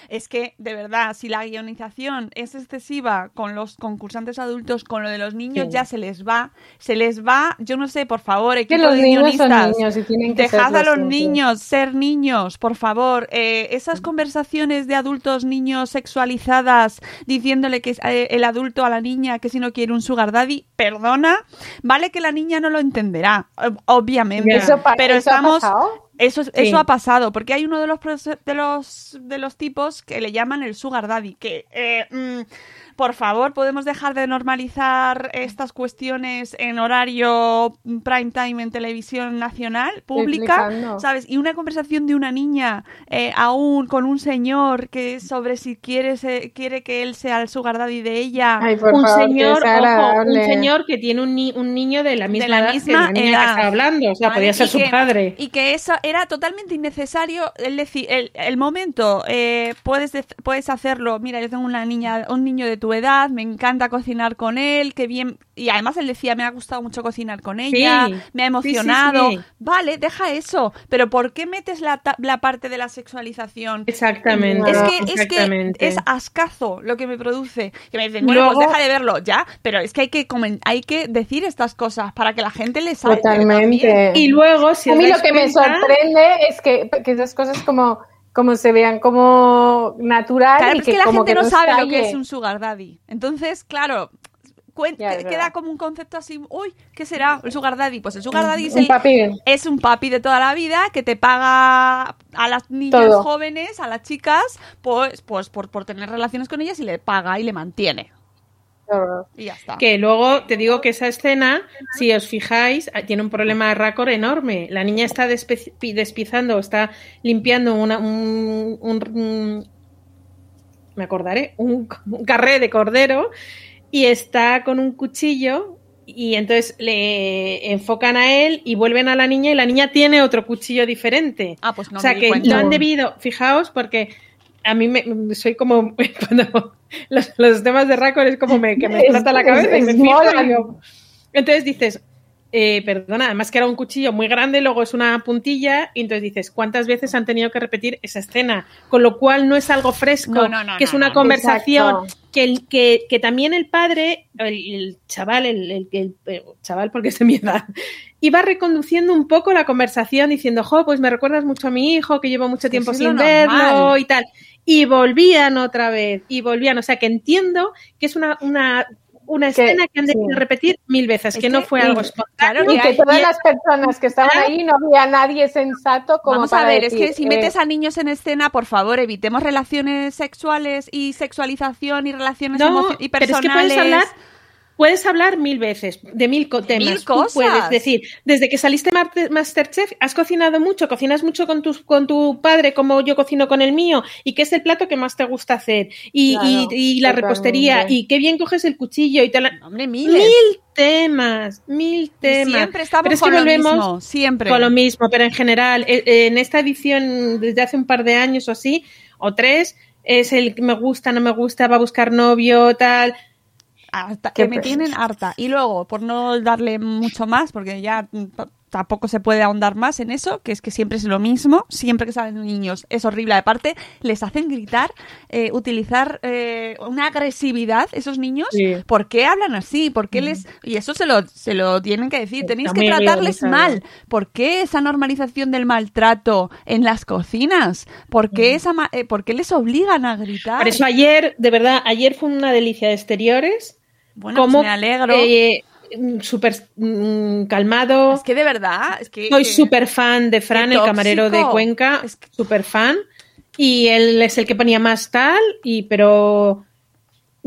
Es que, de verdad, si la guionización es excesiva con los concursantes adultos, con lo de los niños Sí. ya se les va, se les va, yo no sé, por favor, Que equipo los de niños son guionistas, niños y tienen que dejad a los siempre. niños ser niños, por favor. Eh, esas conversaciones de adultos niños sexualizadas diciéndole que es, eh, el adulto a la niña que si no quiere un sugar daddy, perdona, vale que la niña no lo entenderá, ob- obviamente. Eso pa- pero eso ha estamos pasado. eso, Sí. eso ha pasado, porque hay uno de los, de los de los tipos que le llaman el sugar daddy, que eh, mm, por favor podemos dejar de normalizar estas cuestiones en horario prime time en televisión nacional pública. ¿sabes? Y una conversación de una niña eh, aún con un señor que sobre si quiere se- quiere que él sea el sugar daddy de ella. Ay, por un favor, señor, ojo, un señor que tiene un, ni- un niño de la misma la edad que misma la niña edad. que está hablando, o sea, ¿vale? podía ser su que- padre. Y que eso era totalmente innecesario. El, decir, el, el momento, eh, puedes, puedes hacerlo. Mira, yo tengo una niña, un niño de tu edad, me encanta cocinar con él, que bien. Y además él decía, me ha gustado mucho cocinar con ella, Sí. me ha Sí, sí, emocionado. sí. Vale, deja eso. Pero ¿por qué metes la, ta- la parte de la sexualización? Exactamente. Es que, es que es ascazo lo que me produce. Que me dicen, bueno, Luego- pues deja de verlo, ya. Pero es que hay que, hay que decir estas cosas para que la gente les salga Totalmente. Y luego, si a mí lo que me sorprende es que, que esas cosas como, como se vean como natural Claro, y es que la como gente que no sabe lo que es un sugar daddy. Entonces, claro, Ya, queda como un concepto así, uy, ¿qué será el sugar daddy? Pues el sugar daddy es, Un papi. es un papi de toda la vida que te paga a las niñas Todo. jóvenes, a las chicas, pues, pues por, por tener relaciones con ellas y le paga y le mantiene. Y ya está. Que luego te digo que esa escena, si os fijáis, ah, tiene un problema de raccord enorme. La niña está despizando, está limpiando una, un, un- un- me acordaré, un, un carré de cordero y está con un cuchillo y entonces le enfocan a él y vuelven a la niña y la niña tiene otro cuchillo diferente. Ah, pues no o sea me di que cuenta. lo han debido, fijaos, porque a mí me, soy como cuando los, los temas de raccord es como me, que me explota la cabeza y es- me fijo y entonces dices, eh, perdona, además que era un cuchillo muy grande, luego es una puntilla, y entonces dices, ¿cuántas veces han tenido que repetir esa escena? Con lo cual no es algo fresco, No, no, no, que es una no. conversación, que, el, que, que también el padre, el, el chaval, el, el- el- el chaval porque es de mi edad, iba reconduciendo un poco la conversación diciendo, jo, pues me recuerdas mucho a mi hijo, que llevo mucho tiempo sin lo verlo normal. y tal. Y volvían otra vez, y volvían. O sea que entiendo que es una, una una escena que han debido sí. repetir mil veces, Es que no fue y- algo espontáneo. Y que todas y- las personas que estaban ahí no había nadie sensato como Vamos a ver, es que si eh, metes a niños en escena, por favor, evitemos relaciones sexuales y sexualización y relaciones No, y pero es que personales. puedes hablar, puedes hablar mil veces de mil temas. mil Tú cosas. puedes decir, desde que saliste Masterchef, has cocinado mucho, cocinas mucho con tu, con tu padre, como yo cocino con el mío, y qué es el plato que más te gusta hacer, y, Claro, y- y la repostería, y qué bien coges el cuchillo, y te la- Hombre, miles. mil temas, mil Y temas. siempre estamos Pero es con que lo volvemos mismo, siempre. con lo mismo, pero en general, eh, eh, en esta edición desde hace un par de años o así, o tres, es el que me gusta, no me gusta, va a buscar novio, tal. Harta- que me pe- tienen harta. Y luego, por no darle mucho más, porque ya mm, tampoco se puede ahondar más en eso, que es que siempre es lo mismo, siempre que salen niños es horrible. Aparte, les hacen gritar, eh, utilizar eh, una agresividad esos niños. Sí. ¿Por qué hablan así? ¿Por qué les...? Y eso se lo, se lo tienen que decir. Tenéis Está que tratarles mal. ¿Por qué esa normalización del maltrato en las cocinas? ¿Por qué, esa ma- eh, ¿por qué les obligan a gritar? Por eso ayer, de verdad, ayer fue una delicia de exteriores. Bueno, como pues me alegro. eh, súper mm, calmado. Es que de verdad, es que... Soy que- súper fan de Fran, el camarero de. Cuenca, súper fan. Y él es el que ponía más tal, y pero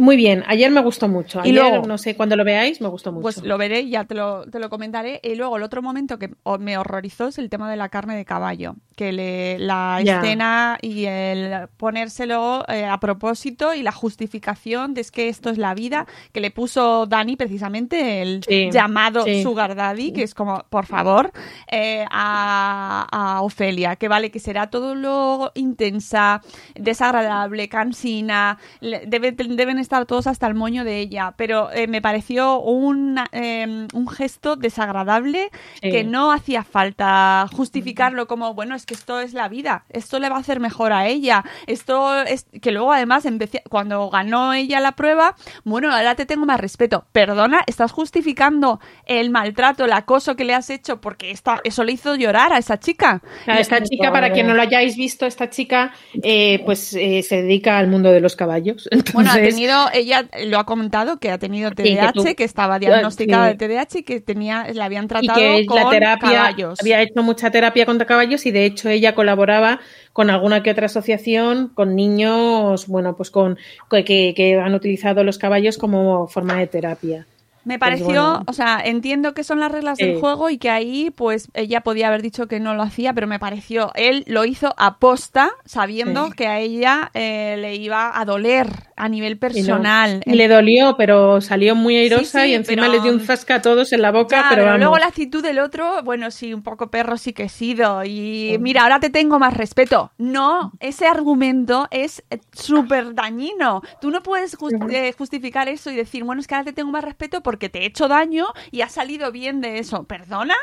muy bien. Ayer me gustó mucho. Y Ayer, luego- no sé, cuando lo veáis, me gustó mucho. Pues lo veré y ya te lo, te lo comentaré. Y luego el otro momento que me horrorizó es el tema de la carne de caballo. Que le, la escena y el ponérselo eh, a propósito y la justificación de es que esto es la vida que le puso Dani precisamente el Sí, llamado sí. Sugar Daddy, que es como, por favor, eh, a, a Ofelia, que vale, que será todo lo intensa, desagradable, cansina, le- debe- deben estar todos hasta el moño de ella, pero eh, me pareció un, eh, un gesto desagradable Sí. que no hacía falta justificarlo como, bueno, es que esto es la vida, esto le va a hacer mejor a ella, esto es que luego además empecé- cuando ganó ella la prueba, bueno, ahora te tengo más respeto. Perdona, estás justificando el maltrato, el acoso que le has hecho porque esta, eso le hizo llorar a esa chica. Claro, esta chica, para quien no lo hayáis visto, esta chica eh, pues eh, se dedica al mundo de los caballos. Bueno, ha Entonces, tenido, ella lo ha comentado que ha tenido que TDAH, tú- que, estaba diagnosticada sí. de TDAH y que tenía, le habían y tratado que con la terapia caballos. había hecho mucha terapia contra caballos y de hecho ella colaboraba con alguna que otra asociación con niños bueno pues con que, que han utilizado los caballos como forma de terapia Me Pues pareció, bueno. o sea, entiendo que son las reglas del juego y que ahí, pues, ella podía haber dicho que no lo hacía, pero me pareció, él lo hizo aposta, sabiendo que a ella eh, le iba a doler a nivel Y no- personal. y le dolió pero salió muy airosa Sí, sí, y encima pero- les dio un zasca a todos en la boca Ya, pero, luego la actitud del otro, bueno, sí, un poco perro sí que he sido. Y mira, ahora te tengo más respeto. No, ese argumento es eh, súper dañino. Tú no puedes eh, justificar eso y decir, bueno, es que ahora te tengo más respeto porque te he hecho daño y has salido bien de eso. ¿Perdona?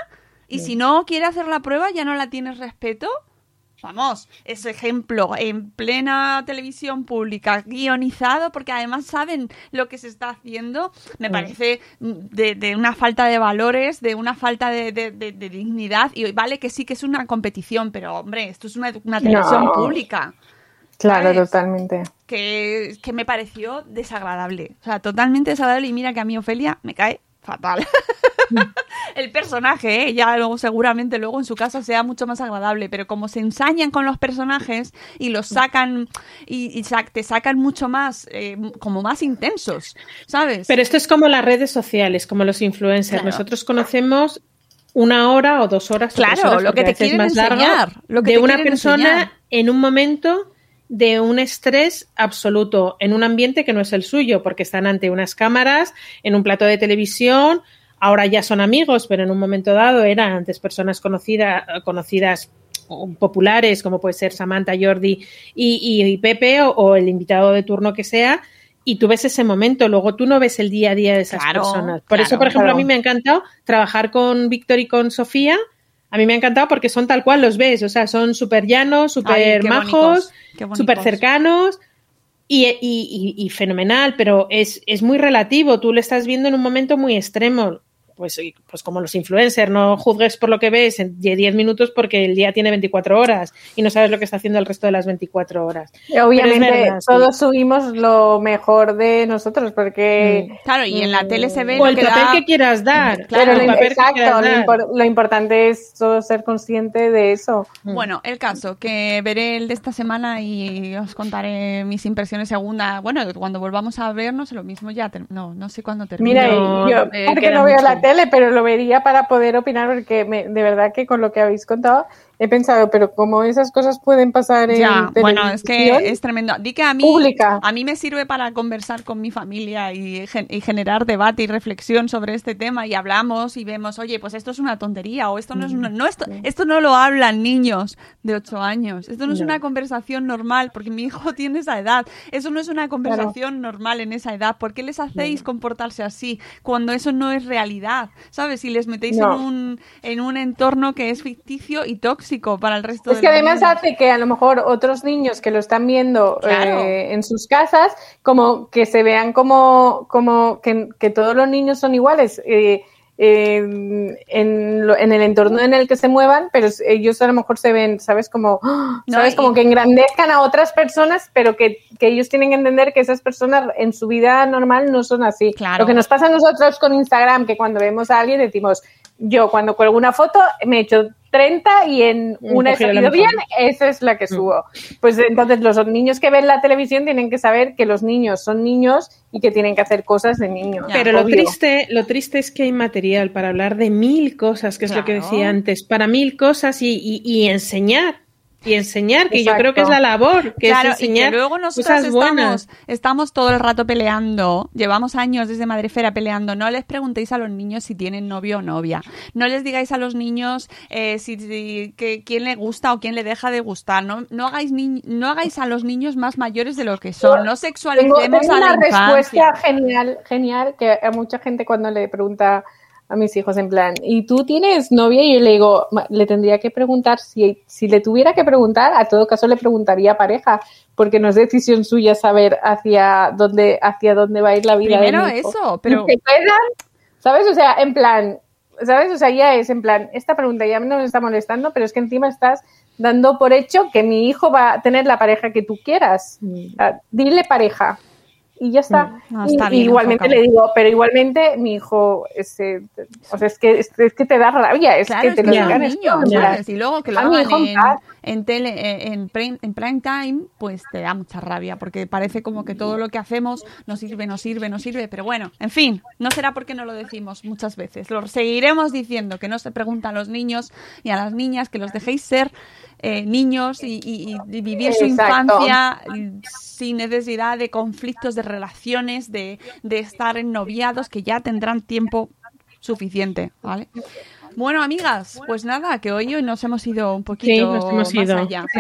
Y si no quiere hacer la prueba, ya no la tienes respeto. Vamos, ese ejemplo en plena televisión pública, guionizado, porque además saben lo que se está haciendo, me parece mm, de, de una falta de valores, de una falta de, de- de- de dignidad. Y vale que sí que es una competición, pero hombre, esto es una, una televisión No. pública. Claro, ¿sabes? totalmente. Que, que me pareció desagradable. O sea, totalmente desagradable. Y mira que a mí Ofelia me cae fatal. el personaje, ¿eh? ya luego seguramente luego en su caso sea mucho más agradable, pero como se ensañan con los personajes y los sacan y, y sa- te sacan mucho más, eh, como más intensos, ¿sabes? Pero esto es como las redes sociales, como los influencers. Claro. Nosotros conocemos una hora o dos horas. o tres Claro, horas, lo que te quieren más largo, enseñar, lo que de te una persona enseñar. en un momento de un estrés absoluto, en un ambiente que no es el suyo, porque están ante unas cámaras, en un plato de televisión, ahora ya son amigos, pero en un momento dado eran antes personas conocidas, conocidas populares, como puede ser Samantha, Jordi y, y- y Pepe, o, o el invitado de turno que sea, y tú ves ese momento, luego tú no ves el día a día de esas Claro, personas. Por eso, por ejemplo, claro. a mí me ha encantado trabajar con Víctor y con Sofía. A mí me ha encantado porque son tal cual los ves, o sea, son súper llanos, súper majos, súper cercanos y, y- y- y fenomenal, pero es, es muy relativo, tú lo estás viendo en un momento muy extremo. Pues, pues como los influencers, no juzgues por lo que ves en 10 minutos porque el día tiene 24 horas y no sabes lo que está haciendo el resto de las 24 horas. Y Obviamente sí. todos subimos lo mejor de nosotros porque... Claro, y en la tele se ve O lo el que papel da- que quieras dar. Claro, Pero el lo, papel que exacto, quieras lo, dar. impor- lo importante es todo ser consciente de eso. Bueno, el caso, que veré el de esta semana y os contaré mis impresiones segunda. Bueno, cuando volvamos a vernos, lo mismo ya. no, no sé cuándo termine. Mira, No, yo eh, porque no veo mucho. la tele, pero lo vería para poder opinar porque me- de verdad que con lo que habéis contado he pensado, pero como esas cosas pueden pasar en Ya, bueno, es que es tremendo. Di que a mí, pública. a mí me sirve para conversar con mi familia y, gen- y generar debate y reflexión sobre este tema y hablamos y vemos, oye, pues esto es una tontería o esto no es una, no esto, esto no lo hablan niños de 8 años. Esto no es No. una conversación normal porque mi hijo tiene esa edad. Eso no es una conversación normal en esa edad. ¿Por qué les hacéis comportarse así cuando eso no es realidad? ¿Sabes? Si les metéis en un en un entorno que es ficticio y tóxico para el resto Es de que además niños. hace que a lo mejor otros niños que lo están viendo Claro. eh, en sus casas, como que se vean como, como que, que todos los niños son iguales eh, eh, en, lo- en el entorno en el que se muevan, pero ellos a lo mejor se ven, ¿sabes? Como. No, ¿sabes? Como que engrandezcan a otras personas, pero que, que ellos tienen que entender que esas personas en su vida normal no son así. Claro. Lo que nos pasa a nosotros con Instagram, que cuando vemos a alguien decimos, yo cuando cuelgo una foto me he hecho 30 y en una he salido bien, esa es la que subo. Pues entonces los niños que ven la televisión tienen que saber que los niños son niños y que tienen que hacer cosas de niños. Pero lo triste, lo triste es que hay material para hablar de mil cosas, que es lo que decía antes, para mil cosas y, y- y enseñar. Y enseñar, que yo creo que es la labor, que claro, es y enseñar que luego nosotros estamos, estamos todo el rato peleando, llevamos años desde Madrefera peleando, no les preguntéis a los niños si tienen novio o novia, no les digáis a los niños eh, si, si- que, quién le gusta o quién le deja de gustar, no, no, hagáis ni- no hagáis a los niños más mayores de lo que son, no Tengo, sexualicemos tengo a la una infancia. respuesta genial, genial, que a mucha gente cuando le pregunta a mis hijos en plan, ¿y tú tienes novia? Y yo le digo, "Ma- le tendría que preguntar, si, si le tuviera que preguntar, a todo caso le preguntaría pareja, porque no es decisión suya saber hacia dónde, hacia dónde va a ir la vida Primero de mi hijo. eso, pero- se quedan, ¿sabes? O sea, en plan, ¿sabes? O sea, ya es en plan, esta pregunta ya no me está molestando, pero es que encima estás dando por hecho que mi hijo va a tener la pareja que tú quieras. Ah, Dile pareja. Y ya está. Mm, no, Y- está y bien igualmente enfocado. le digo, pero igualmente mi hijo, ese, o sea, es que, es, es que te da rabia, es Claro, que te lo digan. Y luego que lo hagan en en, en tele, eh, en, prime, en prime time, pues te da mucha rabia, porque parece como que todo lo que hacemos nos sirve, nos sirve, nos sirve, pero bueno, en fin, no será porque no lo decimos muchas veces. Lo seguiremos diciendo, que no se pregunta a los niños y a las niñas, que los dejéis ser eh, niños y, y- y vivir su Exacto. infancia sin necesidad de conflictos, de relaciones, de, de estar ennoviados, que ya tendrán tiempo suficiente, ¿vale? Bueno, amigas, pues nada, que hoy, hoy nos hemos ido un poquito Sí, nos hemos más ido. allá. Qué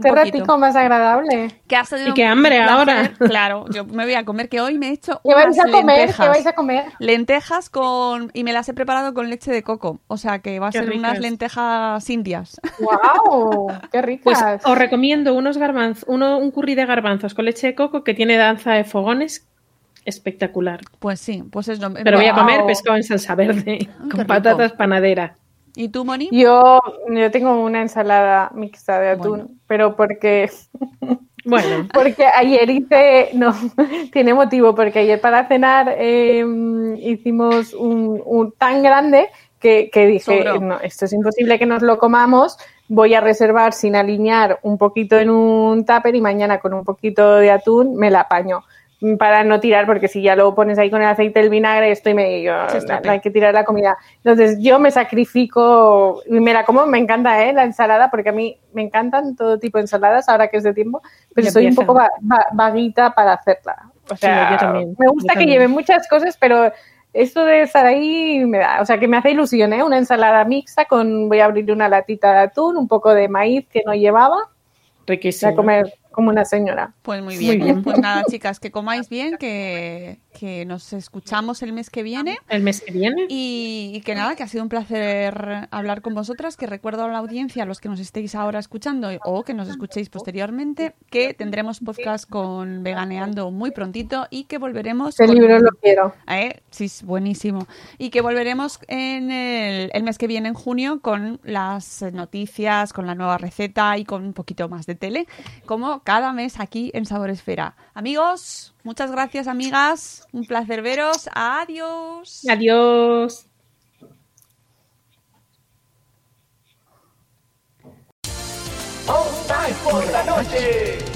qué ratico más agradable. Que ha Y qué hambre placer. ahora. Claro, yo me voy a comer, que hoy me he hecho ¿Qué vais unas a comer? lentejas. ¿Qué vais a comer? Lentejas con... y me las he preparado con leche de coco. O sea, que va a Qué ser unas lentejas indias. ¡Wow! ¡Qué Pues ricas! os recomiendo unos garbanzos, uno, un curry de garbanzos con leche de coco que tiene danza de fogones espectacular. Pues sí, pues es lo Pero voy a comer Wow. pescado en salsa verde qué con patatas panaderas. ¿Y tú, Moni? Yo, yo tengo una ensalada mixta de atún, Bueno. pero porque Bueno, Porque ayer hice, no, tiene motivo, porque ayer para cenar eh, hicimos un, un tan grande que, que dije, Sobró. no, esto es imposible que nos lo comamos, voy a reservar sin alinear un poquito en un tupper y mañana con un poquito de atún me la apaño para no tirar, porque si ya lo pones ahí con el aceite del vinagre, esto y me yo, hay que tirar la comida. Entonces yo me sacrifico y me la como, me encanta ¿eh? la ensalada, porque a mí me encantan todo tipo de ensaladas, ahora que es de tiempo, pero soy un poco va- va- vaguita para hacerla. O sea, Sí, yo también, me gusta yo que también. lleve muchas cosas, pero esto de estar ahí me da, o sea, que me hace ilusión, ¿eh? Una ensalada mixta con, voy a abrir una latita de atún, un poco de maíz que no llevaba, voy riquísimo. a comer como una señora. Pues muy bien. Pues nada, chicas, que comáis bien, que, que nos escuchamos el mes que viene. El mes que viene. Y, y que nada, que ha sido un placer hablar con vosotras, que recuerdo a la audiencia, a los que nos estéis ahora escuchando o que nos escuchéis posteriormente, que tendremos podcast con Veganeando muy prontito y que volveremos... Este con- libro lo quiero. ¿Eh? Sí, es buenísimo. Y que volveremos en el, el mes que viene, en junio, con las noticias, con la nueva receta y con un poquito más de tele, como cada mes aquí en Sabor Esfera. Amigos, muchas gracias, amigas. Un placer veros. Adiós. Adiós. Por la noche.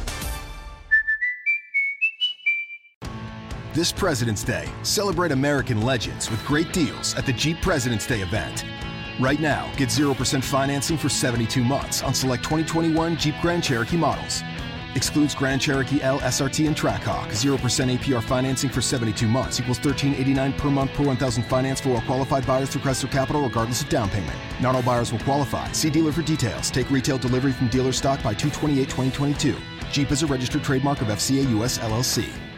This President's Day, celebrate American legends with great deals at the Jeep President's Day event. Right now, get 0% financing for 72 months on select 2021 Jeep Grand Cherokee models. Excludes Grand Cherokee L, SRT, and Trackhawk. 0% APR financing for 72 months equals 1389 per month per 1000 finance for all qualified buyers through Chrysler Capital regardless of down payment. Not all buyers will qualify. See dealer for details. Take retail delivery from dealer stock by 228 2022. Jeep is a registered trademark of FCA US LLC.